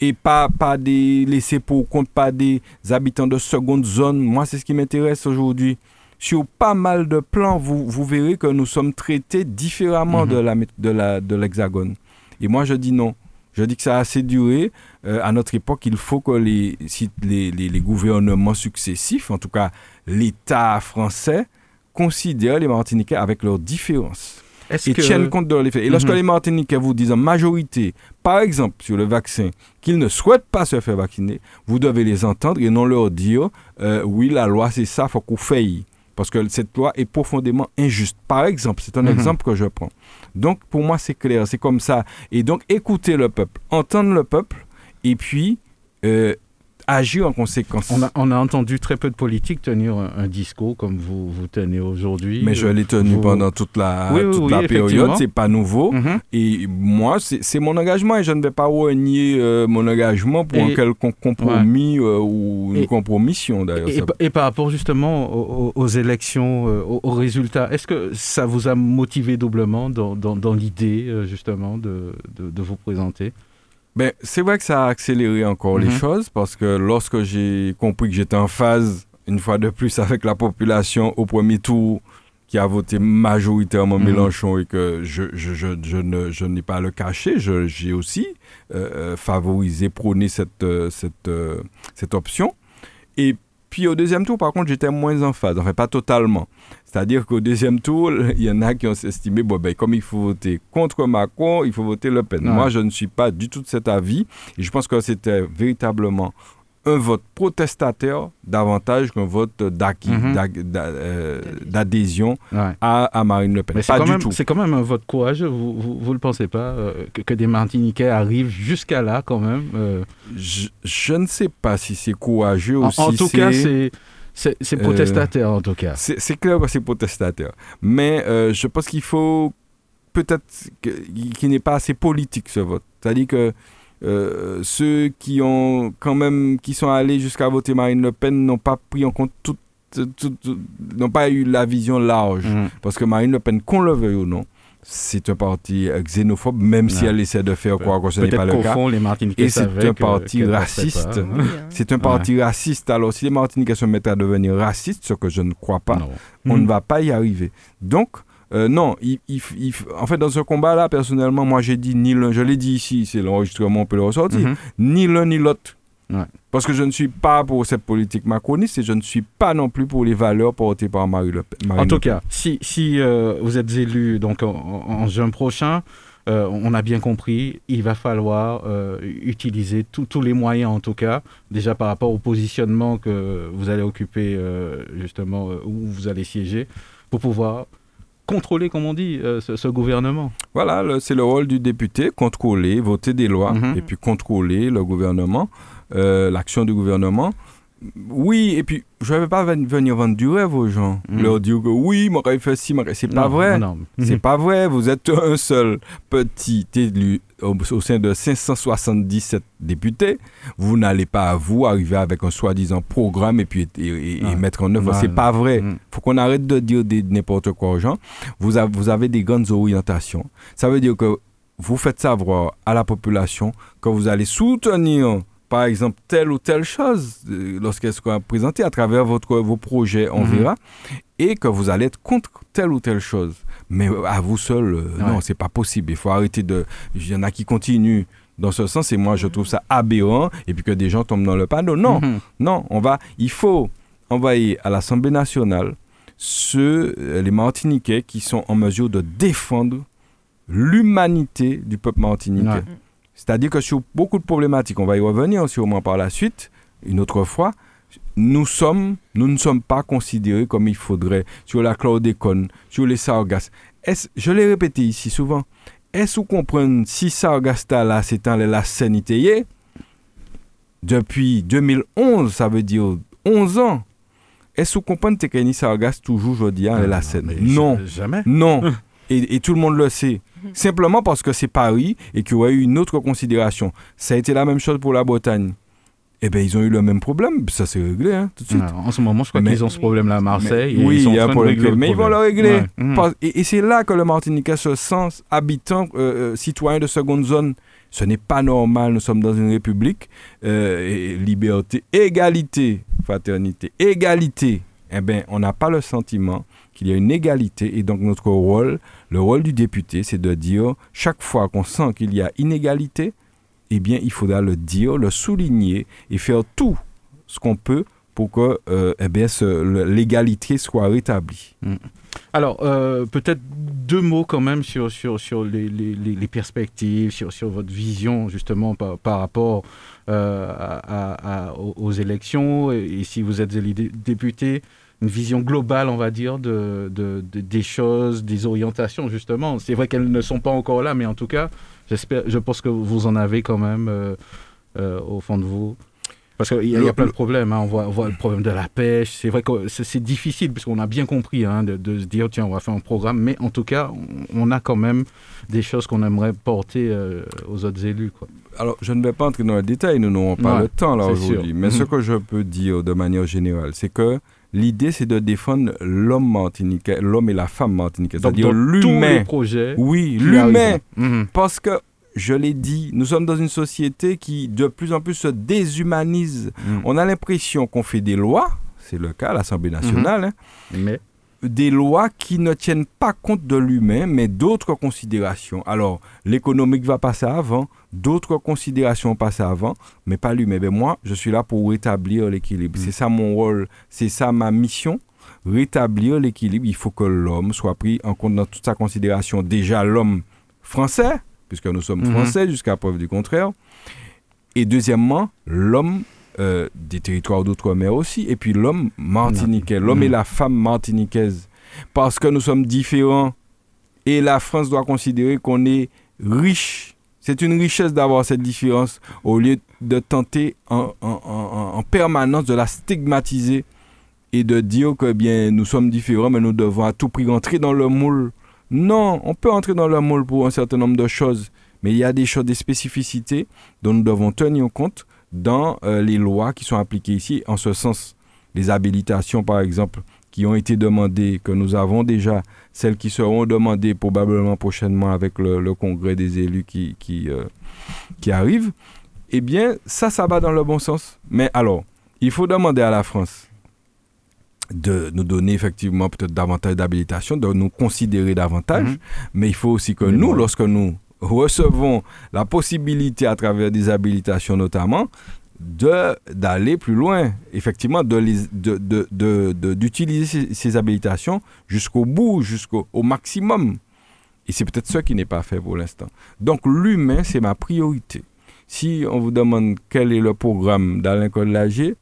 et pas, pas des laissés pour compte, pas des habitants de seconde zone. Moi, c'est ce qui m'intéresse aujourd'hui. Sur pas mal de plans, vous, vous verrez que nous sommes traités différemment Mhm. de la mét- de la- de l'Hexagone. et moi, je dis non. Je dis que ça a assez duré. Euh, à notre époque, il faut que les, si- les, les- les gouvernements successifs, en tout cas l'État français, considèrent les Martiniquais avec leurs différences et que tiennent compte de leurs. Et lorsque Mhm. les Martiniquais vous disent en majorité, par exemple sur le vaccin, qu'ils ne souhaitent pas se faire vacciner, vous devez les entendre et non leur dire euh, oui, la loi c'est ça, faut qu'on faille. Parce que cette loi est profondément injuste. Par exemple, c'est un Mhm. exemple que je prends. Donc, pour moi, c'est clair, c'est comme ça. Et donc, écouter le peuple, entendre le peuple, et puis euh, agir en conséquence. on a, on a entendu très peu de politiques tenir un, un discours comme vous, vous tenez aujourd'hui. Mais je l'ai tenu Vous- pendant toute la, Oui, oui, toute oui, la période, c'est pas nouveau. Mhm. Et moi, c'est mon engagement et je ne vais pas renier euh, mon engagement pour Et- un quelconque compromis euh, ou une Et- compromission d'ailleurs. Et, Ça- pa- et par rapport justement aux, élections, euh, aux, aux résultats, est-ce que ça vous a motivé doublement dans, dans- dans l'idée euh, justement de, de- de vous présenter? Ben, c'est vrai que ça a accéléré encore les Mhm. choses parce que lorsque j'ai compris que j'étais en phase, une fois de plus, [laughs] avec la population au premier tour qui a voté majoritairement Mhm. Mélenchon et que je, je, je, je ne, je n'ai pas à le cacher, je- j'ai aussi euh, euh, favorisé, prôné cette, euh, cette, euh, cette option. Et puis au deuxième tour, par contre, j'étais moins en phase, enfin pas totalement. C'est-à-dire qu'au deuxième tour, il y en a qui ont estimé, bon, ben, comme il faut voter contre Macron, il faut voter Le Pen. Ouais. Moi, je ne suis pas du tout de cet avis. Et je pense que c'était véritablement un vote protestataire davantage qu'un vote d'acquis, Mhm. euh, d'adhésion Ouais. à, à Marine Le Pen. Mais c'est pas du même- tout. c'est quand même un vote courageux, vous, vous, vous le pensez pas, euh, que, que des Martiniquais arrivent jusqu'à là quand même euh, Je, je ne sais pas si c'est courageux ou en, si en tout cas, c'est c'est c'est Euh, protestataire en tout cas. C'est clair que c'est protestataire. Mais euh, je pense qu'il faut peut-être que- qui n'est pas assez politique ce vote. C'est-à-dire que euh, ceux qui ont quand même qui sont allés jusqu'à voter Marine Le Pen n'ont pas pris en compte tout, tout- tout- n'ont pas eu la vision large Mhm. parce que Marine Le Pen qu'on le veuille ou non c'est un parti euh, xénophobe même si elle essaie de faire croire que ce n'est Peut-être pas le qu'au cas fond, les Martiniquais Et c'est un que- parti qu'elle ne raciste. hein. C'est un parti raciste alors si les Martiniquais se mettent à devenir racistes ce que je ne crois pas Non. on ne va pas y arriver. Donc, euh, non, il, il- il- en fait, dans ce combat-là, personnellement, moi j'ai dit ni l'un, je l'ai dit ici, c'est l'enregistrement, on peut le ressortir, Mhm. ni l'un ni l'autre. Ouais. Parce que je ne suis pas pour cette politique macroniste et je ne suis pas non plus pour les valeurs portées par Marie Le Pen. En tout cas, si, si euh, vous êtes élu donc, en, juin prochain, euh, on a bien compris, il va falloir euh, utiliser tous les moyens, en tout cas, déjà par rapport au positionnement que vous allez occuper, justement, où vous allez siéger, pour pouvoir contrôler, comme on dit, euh, ce, ce gouvernement. Voilà, c'est le rôle du député, contrôler, voter des lois Mhm. et puis contrôler le gouvernement, euh, l'action du gouvernement. Oui, et puis je ne vais pas ven- venir vendre du rêve aux gens, Mhm. leur dire que oui, m'aurait fait ci, m'aurait- c'est pas vrai. non, non. C'est pas vrai, vous êtes un seul petit élu au, au sein de 577 députés. Vous n'allez pas, vous, arriver avec un soi-disant programme et puis et, et- et Ouais. mettre en œuvre. C'est pas vrai. Mhm. faut qu'on arrête de dire des- n'importe quoi aux gens. Vous vous avez des grandes orientations. Ça veut dire que vous faites savoir à la population que vous allez soutenir, par exemple, telle ou telle chose euh, lorsqu'elle sera présentée à travers votre, vos projets, on Mhm. verra, et que vous allez être contre telle ou telle chose. Mais euh, à vous seul, euh, Ouais. non, c'est pas possible. Il faut arrêter de. Il y en a qui continuent dans ce sens, et moi, je trouve ça aberrant, et puis que des gens tombent dans le panneau. Non, Mhm. non, on va, il faut envoyer à l'Assemblée nationale ceux, les Martiniquais qui sont en mesure de défendre l'humanité du peuple martiniquais. Ouais. C'est-à-dire que sur beaucoup de problématiques, on va y revenir sûrement par la suite, une autre fois, nous sommes, nous ne sommes pas considérés comme il faudrait sur la chlordécone, sur les sargasses. Est-ce- je l'ai répété ici souvent. Est-ce que vous comprenez si sargasta là, c'est dans la sanité depuis 2011, ça veut dire 11 ans. Est-ce que vous comprenez que ni sargasse toujours aujourd'hui à la Seine mais Non. ja- Jamais. Non. [laughs] Et, et tout le monde le sait. Simplement parce que c'est Paris et qu'il y aurait eu une autre considération. Ça a été la même chose pour la Bretagne. Eh bien, ils ont eu le même problème. Ça s'est réglé hein, tout de suite. En ce moment, je crois qu'ils ont ce problème-là à Marseille. Mais- et oui, ils sont il y a un problème, régler le mais ils vont le problème. régler. Ouais. Mhm. Parce- Et, et c'est là que le Martiniquais se sent habitant, euh, euh, citoyen de seconde zone. Ce n'est pas normal, nous sommes dans une république, euh, et liberté, égalité, fraternité, égalité. Eh bien, on n'a pas le sentiment qu'il y a une égalité et donc notre rôle, le rôle du député, c'est de dire, chaque fois qu'on sent qu'il y a inégalité, eh bien, il faudra le dire, le souligner et faire tout ce qu'on peut pour que euh, eh l'égalité soit rétablie. Alors, euh, peut-être deux mots quand même sur, sur, sur les, perspectives, sur, sur votre vision justement par, par rapport euh, à- aux, élections et, si vous êtes député, une vision globale, on va dire, de, de- de- des choses, des orientations justement. C'est vrai qu'elles ne sont pas encore là, mais en tout cas, j'espère, je pense que vous en avez quand même euh, euh, au fond de vous. Parce qu'il y, a- y plein de problèmes. hein. On, voit, on voit le problème de la pêche. C'est vrai que c'est difficile, puisqu'on a bien compris hein, de, de se dire, tiens, on va faire un programme. Mais en tout cas, on, on a quand même des choses qu'on aimerait porter euh, aux autres élus. Quoi. Alors, je ne vais pas entrer dans le détail, nous n'aurons pas Ouais, le temps là aujourd'hui. Mais ce Mhm. que je peux dire de manière générale, c'est que l'idée, c'est de défendre l'homme martiniquais, l'homme et la femme martiniquais, Donc, c'est-à-dire l'humain. Oui, l'humain. Mhm. Parce que, je l'ai dit, nous sommes dans une société qui de plus en plus se déshumanise. Mhm. On a l'impression qu'on fait des lois, c'est le cas à l'Assemblée nationale, hein, Mais des lois qui ne tiennent pas compte de l'humain, mais d'autres considérations. Alors, l'économique va passer avant, d'autres considérations passent avant, mais pas l'humain. Ben moi, je suis là pour rétablir l'équilibre. Mm. C'est ça mon rôle, c'est ça ma mission, rétablir l'équilibre. Il faut que l'homme soit pris en compte dans toute sa considération. Déjà, l'homme français, puisque nous sommes Mhm. français jusqu'à preuve du contraire. Et deuxièmement, l'homme euh, des territoires d'outre-mer aussi, et puis l'homme martiniquais, l'homme et la femme martiniquaise. Parce que nous sommes différents et la France doit considérer qu'on est riche. C'est une richesse d'avoir cette différence au lieu de tenter en, en- en- en permanence de la stigmatiser et de dire que bien nous sommes différents, mais nous devons à tout prix rentrer dans le moule Non, on peut entrer dans le moule pour un certain nombre de choses, mais il y a des choses, des spécificités dont nous devons tenir compte dans euh, les lois qui sont appliquées ici. En ce sens, les habilitations, par exemple, qui ont été demandées, que nous avons déjà, celles qui seront demandées probablement prochainement avec le, congrès des élus qui, qui, euh, qui arrive, eh bien, ça, ça va dans le bon sens. Mais alors, il faut demander à la France de nous donner effectivement peut-être davantage d'habilitation, de nous considérer davantage, mhm. mais il faut aussi que nous, lorsque nous recevons la possibilité à travers des habilitations notamment, de d'aller plus loin, effectivement, d'utiliser de, de, de, ces, ces, habilitations jusqu'au bout, jusqu'au maximum. Et c'est peut-être ça qui n'est pas fait pour l'instant. Donc l'humain, c'est ma priorité. Si on vous demande quel est le programme d'Alain Collagé,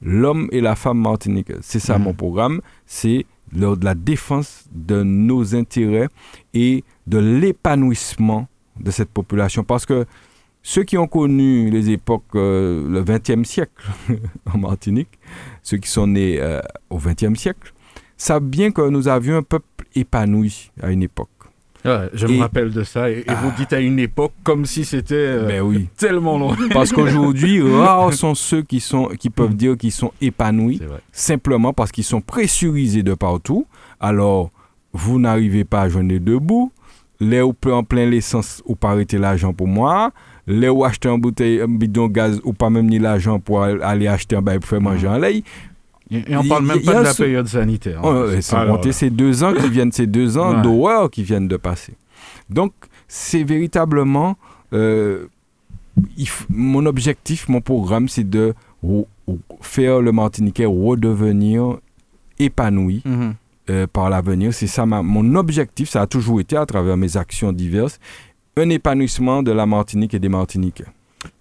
l'homme et la femme martinique, c'est ça mon mhm. programme, c'est de la défense de nos intérêts et de l'épanouissement de cette population. Parce que ceux qui ont connu les époques, euh, le XXe siècle [laughs] en Martinique, ceux qui sont nés euh, au XXe siècle, savent bien que nous avions un peuple épanoui à une époque. je me rappelle de ça. Et, vous dites à une époque comme si c'était euh, ben oui. tellement loin. [laughs] Parce qu'aujourd'hui, [laughs] rares sont ceux qui, sont, qui peuvent dire qu'ils sont épanouis, simplement parce qu'ils sont pressurisés de partout. Alors, vous n'arrivez pas à joindre debout. Les ou en plein l'essence ou pas arrêter l'argent pour moi les ou acheter un bouteille, un bidon gaz ou pas même ni l'argent pour aller acheter un bail pour faire manger en lait. Et on parle même pas de la période sanitaire. c'est ces deux ans qui viennent, ces deux ans d'horreur qui viennent de passer. Donc, c'est véritablement euh, mon objectif, mon programme, c'est de faire le Martiniquais redevenir épanoui. Mhm. Euh, par l'avenir. C'est ça mon objectif, ça a toujours été à travers mes actions diverses un épanouissement de la Martinique et des Martiniquais.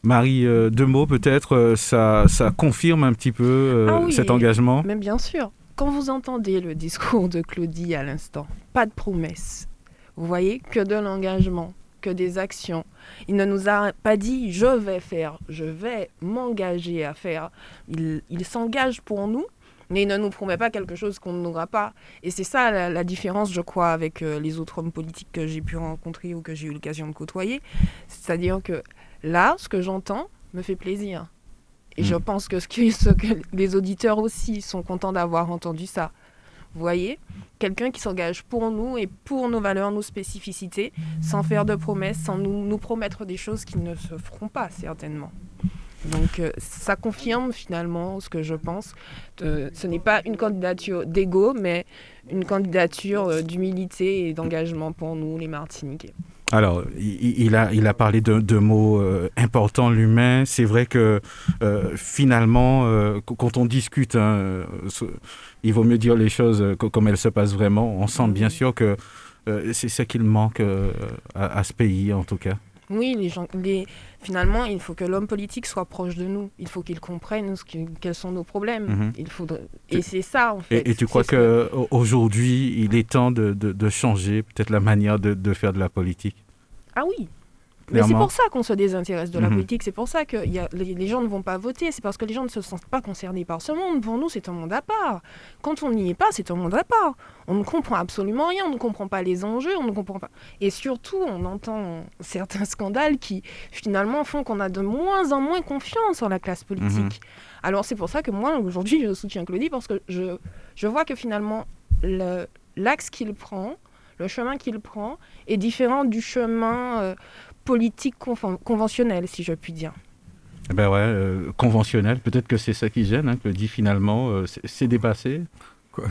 Marie, euh, deux mots peut-être, euh, ça, ça, confirme un petit peu euh, ah cet engagement Mais bien sûr. Quand vous entendez le discours de Claudie à l'instant, pas de promesses. Vous voyez que de l'engagement, que des actions. Il ne nous a pas dit je vais faire, je vais m'engager à faire. Il, il s'engage pour nous mais il ne nous promet pas quelque chose qu'on n'aura pas. Et c'est ça la, différence, je crois, avec euh, les autres hommes politiques que j'ai pu rencontrer ou que j'ai eu l'occasion de côtoyer. C'est-à-dire que là, ce que j'entends me fait plaisir. Et je mm. pense que ce, que les auditeurs aussi sont contents d'avoir entendu ça. Vous voyez Quelqu'un qui s'engage pour nous et pour nos valeurs, nos spécificités, sans faire de promesses, sans nous, nous promettre des choses qui ne se feront pas, certainement. Donc euh, ça confirme finalement ce que je pense. ce n'est pas une candidature d'ego, mais une candidature euh, d'humilité et d'engagement pour nous, les Martiniquais. Alors, il, a, il a parlé de, mots euh, importants, l'humain. C'est vrai que finalement, quand on discute, hein, il vaut mieux dire les choses comme elles se passent vraiment. On sent bien sûr que c'est ce qu'il manque à, à, ce pays, en tout cas. Oui, les gens, les, finalement, il faut que l'homme politique soit proche de nous. Il faut qu'il comprenne ce quels sont nos problèmes. Mhm. Il faudrait... Et c'est ça, en fait. Et, tu crois qu'aujourd'hui, il est temps de, de, changer peut-être la manière de, de, faire de la politique? Ah oui, mais c'est pour ça qu'on se désintéresse de la mhm. politique, c'est pour ça que y a, les, gens ne vont pas voter, c'est parce que les gens ne se sentent pas concernés par ce monde. Pour nous, c'est un monde à part. Quand on n'y est pas, c'est un monde à part. On ne comprend absolument rien, on ne comprend pas les enjeux, on ne comprend pas. Et surtout, on entend certains [laughs] scandales qui, finalement, font qu'on a de moins en moins confiance en la classe politique. Mhm. Alors c'est pour ça que moi, aujourd'hui, je soutiens Claudie, parce que je, je vois que finalement, l'axe qu'il prend, le chemin qu'il prend, est différent du chemin... Euh, politique conventionnelle, si je puis dire. Eh ben ouais, euh, conventionnel, peut-être que c'est ça qui gêne, hein, que dit finalement, euh, c'est dépassé. [laughs]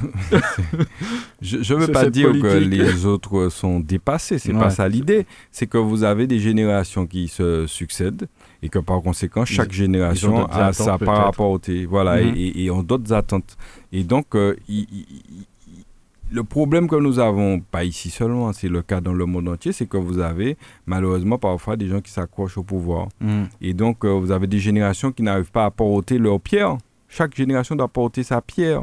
je ne veux pas dire que les autres sont dépassés, c'est pas ça l'idée. C'est que vous avez des générations qui se succèdent et que par conséquent, chaque génération a sa par rapport voilà, mhm. et, et, ont d'autres attentes. Et donc, euh, il, le problème que nous avons, pas ici seulement, c'est le cas dans le monde entier, c'est que vous avez malheureusement parfois des gens qui s'accrochent au pouvoir. Mm. Et donc, euh, vous avez des générations qui n'arrivent pas à porter leur pierre. Chaque génération doit porter sa pierre.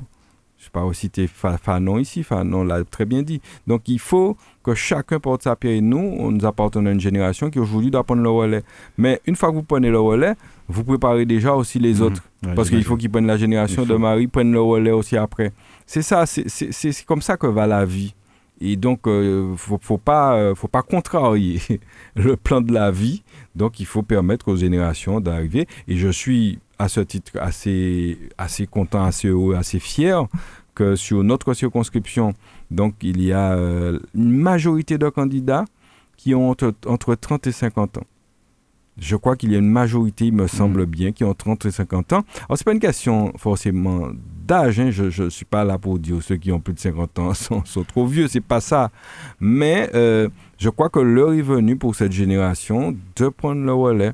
Je ne sais pas citer Fanon ici, Fanon l'a très bien dit. Donc, il faut que chacun porte sa pierre. Et nous, on nous appartenons à une génération qui aujourd'hui doit prendre le relais. Mais une fois que vous prenez le relais, vous préparez déjà aussi les mm. autres. Parce qu'il faut qu'ils prennent la génération de Marie, prennent le relais aussi après. C'est ça, c'est comme ça que va la vie. Et donc, il ne faut, faut, pas, faut pas contrarier [laughs] le plan de la vie. Donc, il faut permettre aux générations d'arriver. Et je suis, à ce titre, assez, assez content, assez heureux, assez fier que sur notre circonscription, donc, il y a une majorité de candidats qui ont entre, entre 30 et 50 ans. Je crois qu'il y a une majorité, il me semble bien, qui ont 30 et 50 ans. Alors, ce n'est pas une question forcément d'âge. Hein. Je ne suis pas là pour dire ceux qui ont plus de 50 ans [laughs] sont, sont trop vieux. C'est pas ça. Mais euh, je crois que l'heure est venue pour cette génération de prendre le relais.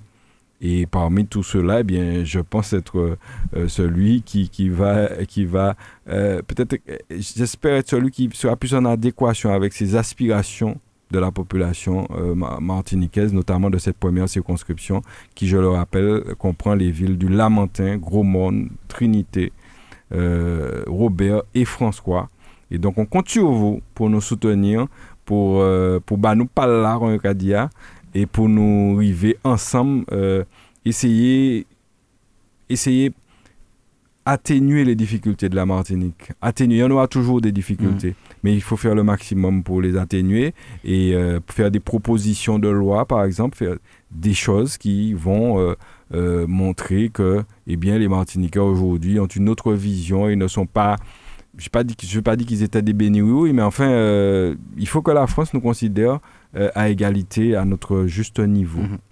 Et parmi tous ceux-là, eh bien, je pense être euh, celui qui, qui va, qui va euh, peut-être, j'espère être celui qui sera plus en adéquation avec ses aspirations de la population euh, martiniquaise, notamment de cette première circonscription, qui, je le rappelle, comprend les villes du Lamentin, Gros-Monde, Trinité, euh, Robert et François. Et donc, on compte sur vous pour nous soutenir, pour, euh, pour bah, nous parler là, et pour nous arriver ensemble, essayer, essayer atténuer les difficultés de la Martinique. Atténuer, il y en aura toujours des difficultés, mm. mais il faut faire le maximum pour les atténuer et euh, faire des propositions de loi, par exemple, faire des choses qui vont euh, euh, montrer que eh bien, les Martiniquais aujourd'hui ont une autre vision, ils ne sont pas... Je ne veux pas dire qu'ils étaient des bénis oui, mais enfin, il faut que la France nous considère à égalité, à notre juste niveau. Mm-hmm.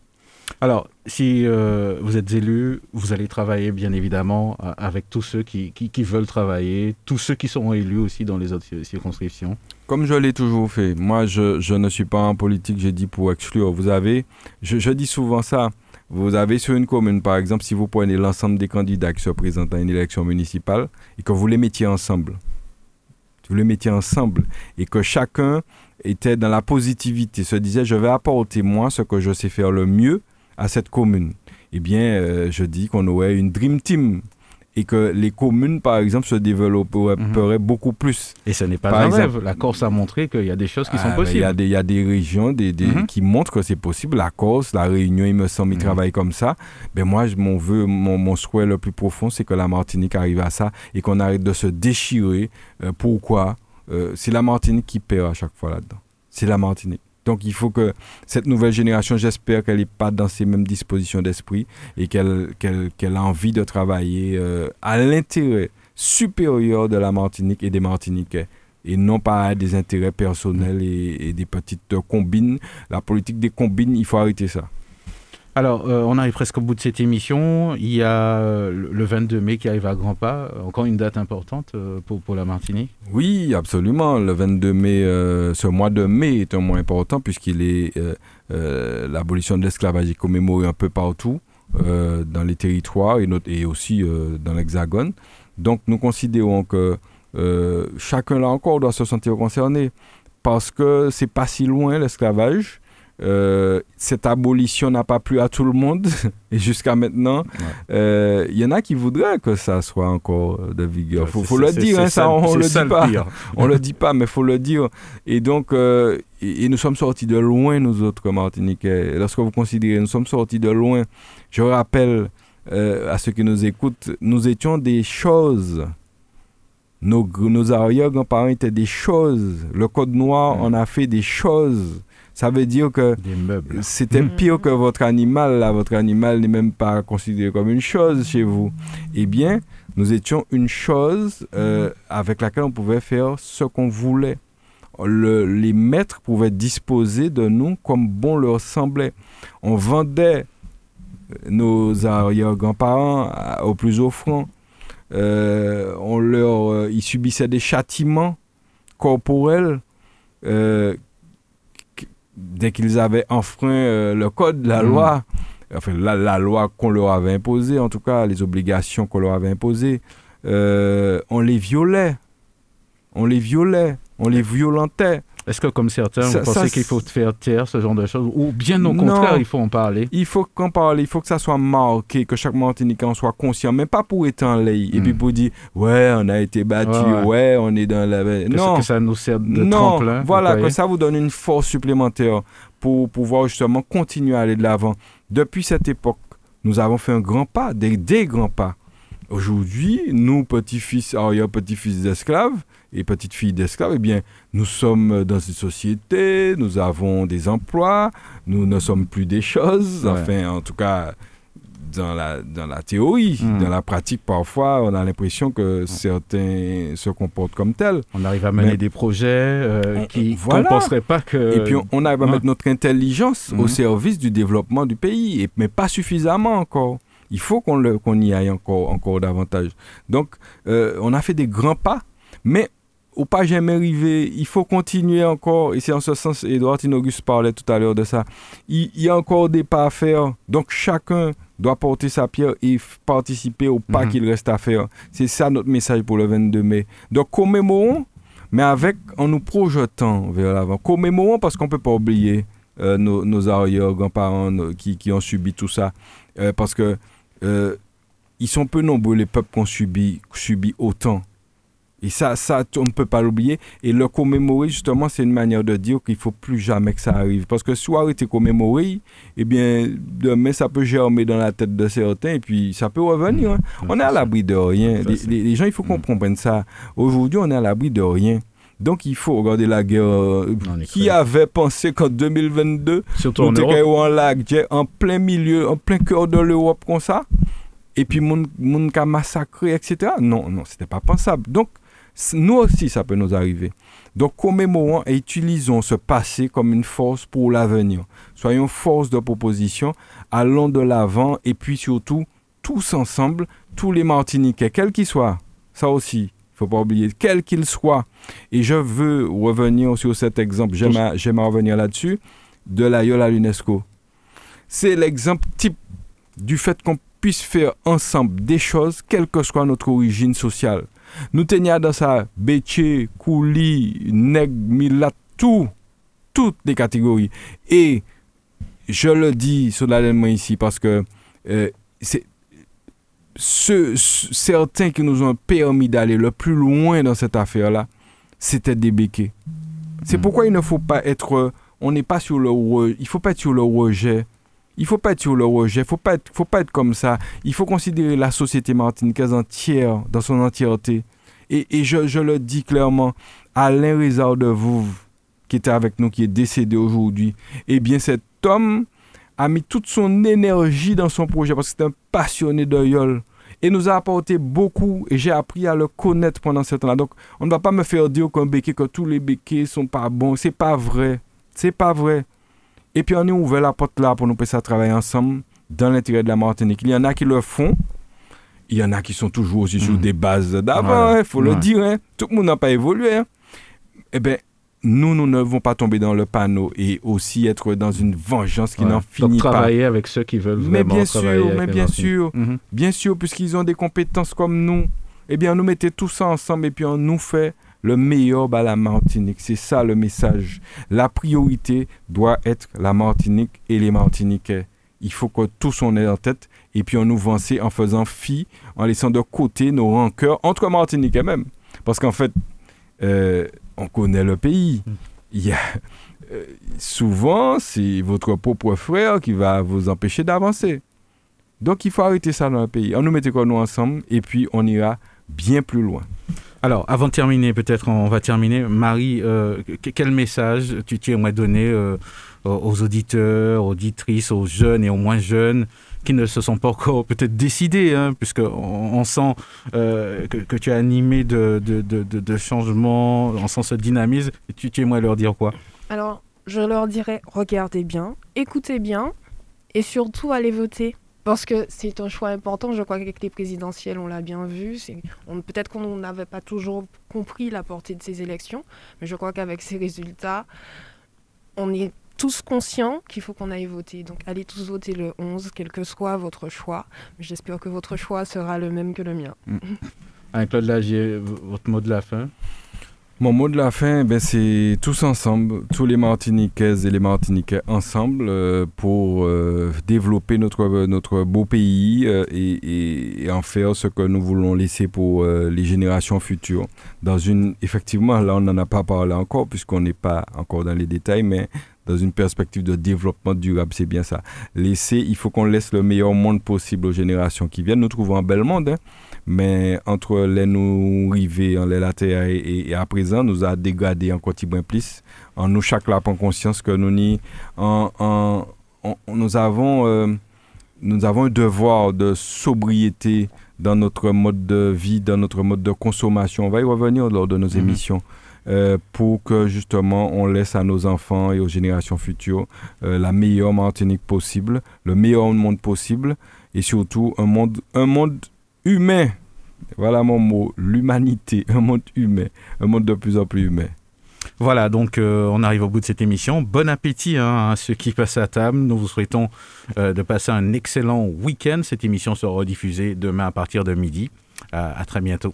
Alors, si euh, vous êtes élu, vous allez travailler bien évidemment euh, avec tous ceux qui, qui, veulent travailler, tous ceux qui seront élus aussi dans les autres circonscriptions. Comme je l'ai toujours fait. Moi, je, je, ne suis pas en politique, j'ai dit pour exclure. Vous avez, je, je, dis souvent ça, vous avez sur une commune, par exemple, si vous prenez l'ensemble des candidats qui se présentent à une élection municipale et que vous les mettiez ensemble, vous les mettiez ensemble et que chacun était dans la positivité, se disait je vais apporter moi ce que je sais faire le mieux à cette commune, eh bien, euh, je dis qu'on aurait une Dream Team et que les communes, par exemple, se développeraient mhm. beaucoup plus. Et ce n'est pas par un rêve. La Corse a montré qu'il y a des choses qui sont possibles. Ah, il y, a des régions des, mhm. qui montrent que c'est possible. La Corse, la Réunion, il me semble, ils mhm. travaillent comme ça. Ben moi, mon, vœu, mon, mon souhait le plus profond, c'est que la Martinique arrive à ça et qu'on arrête de se déchirer. Euh, pourquoi? Euh, C'est la Martinique qui perd à chaque fois là-dedans. C'est la Martinique. Donc il faut que cette nouvelle génération, j'espère qu'elle n'est pas dans ces mêmes dispositions d'esprit et qu'elle a envie de travailler euh, à l'intérêt supérieur de la Martinique et des Martiniquais et non pas à des intérêts personnels et, et des petites combines. La politique des combines, il faut arrêter ça. Alors, euh, on arrive presque au bout de cette émission. Il y a euh, le 22 mai qui arrive à grands pas. Encore une date importante euh, pour, la Martinique Oui, absolument. Le 22 mai, ce mois de mai est un mois important puisqu'il est l'abolition de l'esclavage est commémorée un peu partout dans les territoires et, et aussi dans l'Hexagone. Donc, nous considérons que chacun là encore doit se sentir concerné parce que c'est pas si loin l'esclavage euh, cette abolition n'a pas plu à tout le monde [laughs] et jusqu'à maintenant, euh, il y en a qui voudraient que ça soit encore de vigueur. Faut, faut le dire, hein, ça, on, le dit pas. [laughs] on le dit pas, mais faut le dire. Et donc, euh, et, nous sommes sortis de loin, nous autres Martiniquais. Lorsque vous considérez, nous sommes sortis de loin. Je rappelle à ceux qui nous écoutent, nous étions des choses. Nos, nos arrière-grands-parents étaient des choses. Le Code noir, on a fait des choses ça veut dire que c'était mm. pire que votre animal. Là. Votre animal n'est même pas considéré comme une chose chez vous. Eh bien, nous étions une chose euh, avec laquelle on pouvait faire ce qu'on voulait. les maîtres pouvaient disposer de nous comme bon leur semblait. On vendait nos arrière-grands-parents aux plus offrants. Euh, on leur, euh, ils subissaient des châtiments corporels dès qu'ils avaient enfreint euh, le code, la mm. loi, enfin la, loi qu'on leur avait imposée, en tout cas les obligations qu'on leur avait imposées, euh, on les violait. On les violait, on les violentait. Est-ce que, comme certains, vous pensez qu'il faut faire taire ce genre de choses? Ou bien au contraire, il faut en parler? Il faut qu'en parler, il faut que ça soit marqué, que chaque Martiniquais en soit conscient, mais pas pour être en Et puis hmm. pour dire, ouais, on a été battu, ouais, on est dans la. non. Que ça nous sert de non. Voilà, que ça vous donne une force supplémentaire pour pouvoir justement continuer à aller de l'avant. Depuis cette époque, nous avons fait un grand pas, des, des grands pas Aujourd'hui, nous, petits-fils, alors il y a petits-fils d'esclaves et petites-filles d'esclaves, eh bien, nous sommes dans une société, nous avons des emplois, nous ne sommes plus des choses, Ouais. enfin, en tout cas, dans la, dans la théorie, Mm. dans la pratique, parfois, on a l'impression que certains se comportent comme tels. On arrive à mener Mais- des projets euh, On- qui voilà. qu'on penserait pas que. Et puis on, on arrive à mettre notre intelligence au service du développement du pays, et, mais pas suffisamment encore. Il faut qu'on qu'on y aille encore, encore davantage. Donc, euh, on a fait des grands pas, mais au pas jamais arrivé, il faut continuer encore. Et c'est en ce sens, Edouard Auguste parlait tout à l'heure de ça. Il, il y a encore des pas à faire. Donc, chacun doit porter sa pierre et participer au pas Mhm. qu'il reste à faire. C'est ça notre message pour le 22 mai. Donc, commémorons mais avec en nous projetant vers l'avant. Commémorons parce qu'on ne peut pas oublier euh, nos, nos arrière-grands-parents qui, qui ont subi tout ça. Euh, parce que euh, ils sont peu nombreux, les peuples qui ont subi, subi autant. Et ça, ça, on ne peut pas l'oublier. Et le commémorer, justement, c'est une manière de dire qu'il ne faut plus jamais que ça arrive. Parce que si on arrête de commémorer, eh bien, demain, ça peut germer dans la tête de certains et puis ça peut revenir. hein. On est à l'abri de rien. Les, c'est- les- les gens, il faut qu'on comprenne ça. Aujourd'hui, on est à l'abri de rien. Donc, il faut regarder la guerre. euh, On Qui avait pensé qu'en 2022, Surtout nous en Europe. en lac, j'ai- en plein milieu, en plein cœur de l'Europe comme ça, et puis moun ka massacré, etc. Non, non, c'était pas pensable. Donc, nous aussi, ça peut nous arriver. Donc, commémorons et utilisons ce passé comme une force pour l'avenir. Soyons force de proposition, allons de l'avant, et puis surtout, tous ensemble, tous les Martiniquais, quels qu'ils soient, ça aussi, il faut pas oublier, quels qu'ils soient. Et je veux revenir sur cet exemple, j'aime à, j'aime à revenir là-dessus, de l'aïeul à l'UNESCO. C'est l'exemple type du fait qu'on puisse faire ensemble des choses, quelle que soit notre origine sociale. Nous tenions dans ça Béché, Kouli, Milat, tout, toutes les catégories. Et je le dis solennellement ici parce que euh, c'est ceux, certains qui nous ont permis d'aller le plus loin dans cette affaire-là, c'était des béquets. C'est Mhm. pourquoi il ne faut pas être, on n'est pas sur le, il faut pas être sur le rejet. Il faut pas être sur le rejet. Faut pas être, faut pas être comme ça. Il faut considérer la société martiniquaise entière, dans son entièreté. Et, je le dis clairement, Alain Rézard de Vouve, qui était avec nous, qui est décédé aujourd'hui, eh bien cet homme a mis toute son énergie dans son projet parce que c'est un passionné de yol et nous a apporté beaucoup et j'ai appris à le connaître pendant ce temps-là. Donc, on ne va pas me faire dire qu'un béquet, que tous les béquets sont pas bons. C'est pas vrai. C'est pas vrai. Et puis, on est ouvert la porte là pour nous passer à travailler ensemble dans l'intérêt de la Martinique. Il y en a qui le font. Il y en a qui sont toujours aussi sur Mhm. des bases d'avant, il faut le dire. hein. Tout le monde n'a pas évolué. hein. Eh bien, nous, nous ne devons pas tomber dans le panneau et aussi être dans une vengeance qui Ouais. n'en finit pas. travailler avec ceux qui veulent Mais vraiment bien travailler sûr, avec mais bien sûr. Bien sûr, puisqu'ils ont des compétences comme nous, eh bien, nous mettez tout ça ensemble et puis on nous fait le meilleur à la Martinique. C'est ça le message. La priorité doit être la Martinique et les Martiniquais. Il faut que tous on ait en tête et puis on nous avance en faisant fi, en laissant de côté nos rancœurs entre Martiniquais même. Parce qu'en fait, euh, on connaît le pays. Il y a, euh, souvent, c'est votre propre frère qui va vous empêcher d'avancer. Donc il faut arrêter ça dans le pays. On nous mettait quoi nous ensemble et puis on ira bien plus loin. Alors, avant de terminer, peut-être on va terminer. Marie, euh, que- quel message tu à donner euh, aux auditeurs, auditrices, aux jeunes et aux moins jeunes qui ne se sont pas encore peut-être décidés, hein, puisque on, sent euh, que, tu es animé de, de, de, de- changements, on sent ce dynamisme. Tu tiens à leur dire quoi? Alors, je leur dirais, regardez bien, écoutez bien, et surtout allez voter. Parce que c'est un choix important, je crois qu'avec les présidentielles, on l'a bien vu. Peut-être qu'on n'avait pas toujours compris la portée de ces élections, mais je crois qu'avec ces résultats, on est tous conscients qu'il faut qu'on aille voter. Donc allez tous voter le 11, quel que soit votre choix. J'espère que votre choix sera le même que le mien. Avec Claude Lagier, votre mot de la fin? Mon mot de la fin, ben, c'est tous ensemble, tous les Martiniquaises et les Martiniquais ensemble euh, pour euh, développer notre, notre beau pays euh, et, et- en faire ce que nous voulons laisser pour les générations futures. Dans une, effectivement, là, on n'en a pas parlé encore puisqu'on n'est pas encore dans les détails, mais dans une perspective de développement durable, c'est bien ça. Laisser, il faut qu'on laisse le meilleur monde possible aux générations qui viennent. Nous trouvons un bel monde, hein, mais entre les nous rivés, les latères et, et, à présent, nous a dégradé encore petit plus. En nous, chaque là, prend conscience que nous, ni, en, en, nous avons... Euh, nous avons un devoir de sobriété dans notre mode de vie, dans notre mode de consommation. On va y revenir lors de nos mhm. émissions. Euh, pour que justement on laisse à nos enfants et aux générations futures euh, la meilleure Martinique possible, le meilleur monde possible et surtout un monde, un monde humain. Voilà mon mot, l'humanité, un monde humain, un monde de plus en plus humain. Voilà, donc euh, on arrive au bout de cette émission. Bon appétit hein, à ceux qui passent à table. Nous vous souhaitons de passer un excellent week-end. Cette émission sera rediffusée demain à partir de midi. à très bientôt.